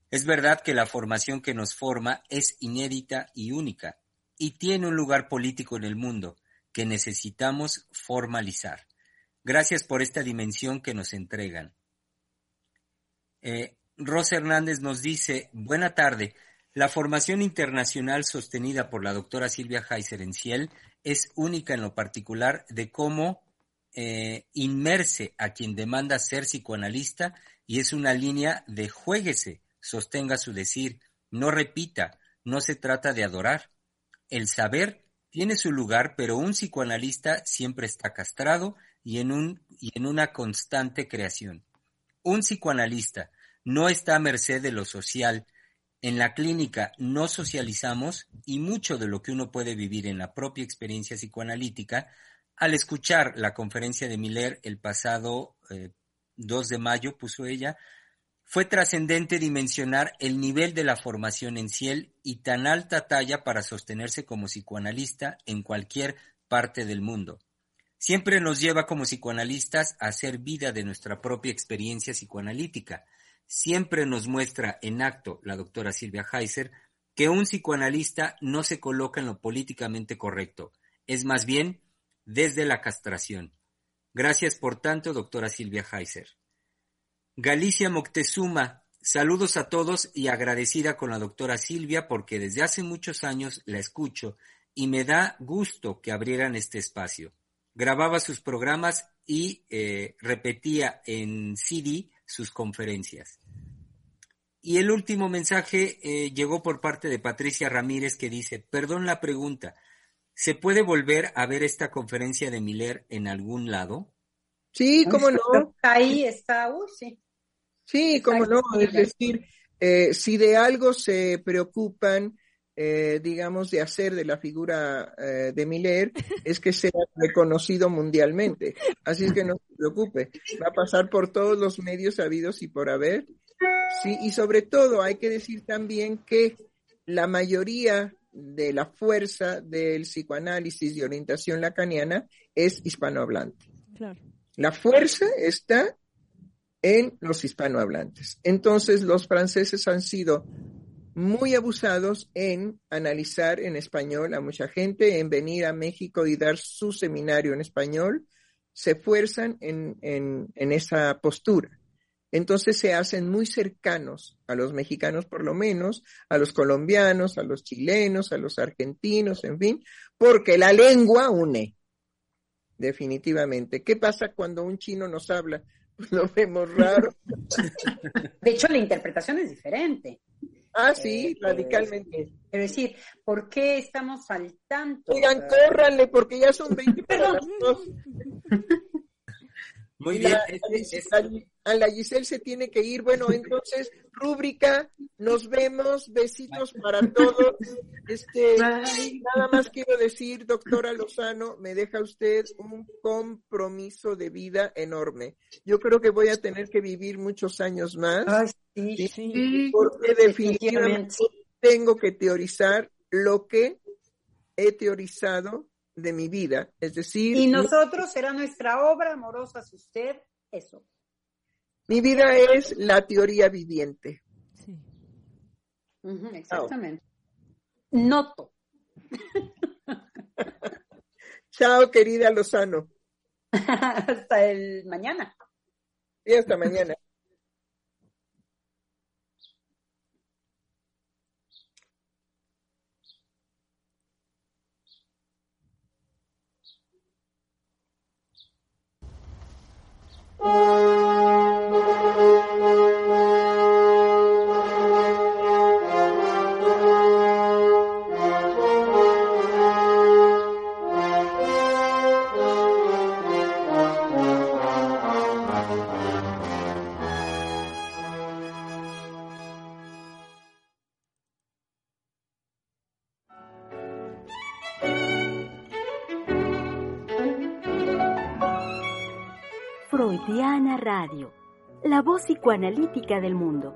Es verdad que la formación que nos forma es inédita y única, y tiene un lugar político en el mundo que necesitamos formalizar. Gracias por esta dimensión que nos entregan. Eh, Rosa Hernández nos dice, buena tarde, la formación internacional sostenida por la doctora Silvia Heiser en Ciel es única en lo particular de cómo eh, inmerse a quien demanda ser psicoanalista y es una línea de juéguese, sostenga su decir, no repita, no se trata de adorar. El saber tiene su lugar, pero un psicoanalista siempre está castrado y en, un, y en una constante creación. Un psicoanalista no está a merced de lo social. En la clínica no socializamos y mucho de lo que uno puede vivir en la propia experiencia psicoanalítica, al escuchar la conferencia de Miller el pasado 2 eh, de mayo, puso ella, fue trascendente dimensionar el nivel de la formación en Ciel y tan alta talla para sostenerse como psicoanalista en cualquier parte del mundo siempre nos lleva como psicoanalistas a hacer vida de nuestra propia experiencia psicoanalítica. Siempre nos muestra en acto la doctora Silvia Heiser que un psicoanalista no se coloca en lo políticamente correcto, es más bien desde la castración. Gracias por tanto, doctora Silvia Heiser. Galicia Moctezuma, saludos a todos y agradecida con la doctora Silvia porque desde hace muchos años la escucho y me da gusto que abrieran este espacio. grababa sus programas y eh, repetía en CD sus conferencias. Y el último mensaje eh, llegó por parte de Patricia Ramírez que dice, perdón la pregunta, ¿se puede volver a ver esta conferencia de Miller en algún lado? Sí, cómo no. Ahí está, uh, sí. Sí, cómo no. Es decir, eh, si de algo se preocupan, eh, digamos, de hacer de la figura eh, de Miller, *laughs* es que sea reconocido mundialmente. Así es que no se preocupe. Va a pasar por todos los medios habidos y por haber Sí, y sobre todo hay que decir también que la mayoría de la fuerza del psicoanálisis de orientación lacaniana es hispanohablante. La fuerza está en los hispanohablantes. Entonces, los franceses han sido muy abusados en analizar en español a mucha gente, en venir a México y dar su seminario en español, se esfuerzan en, en esa postura entonces se hacen muy cercanos a los mexicanos por lo menos, a los colombianos, a los chilenos, a los argentinos, en fin, porque la lengua une, definitivamente. ¿Qué pasa cuando un chino nos habla? *laughs* Lo vemos raro. De hecho, la interpretación es diferente. Ah, sí, eh, radicalmente. Es decir, ¿por qué estamos al tanto? Oigan, córranle, porque ya son 20 para Muy bien. a la Giselle se tiene que ir. Bueno, entonces, rúbrica, nos vemos, besitos para todos. Este, nada más quiero decir, doctora Lozano, me deja usted un compromiso de vida enorme. Yo creo que voy a tener que vivir muchos años más. Sí, sí. Porque definitivamente tengo que teorizar lo que he teorizado de mi vida, es decir... Y nosotros será nuestra obra amorosa, si usted, eso. Mi vida es la teoría viviente. Sí. exactamente. Noto. *laughs* Chao, querida Lozano. *laughs* hasta el mañana. Y hasta mañana. Freudiana psicoanalítica del mundo.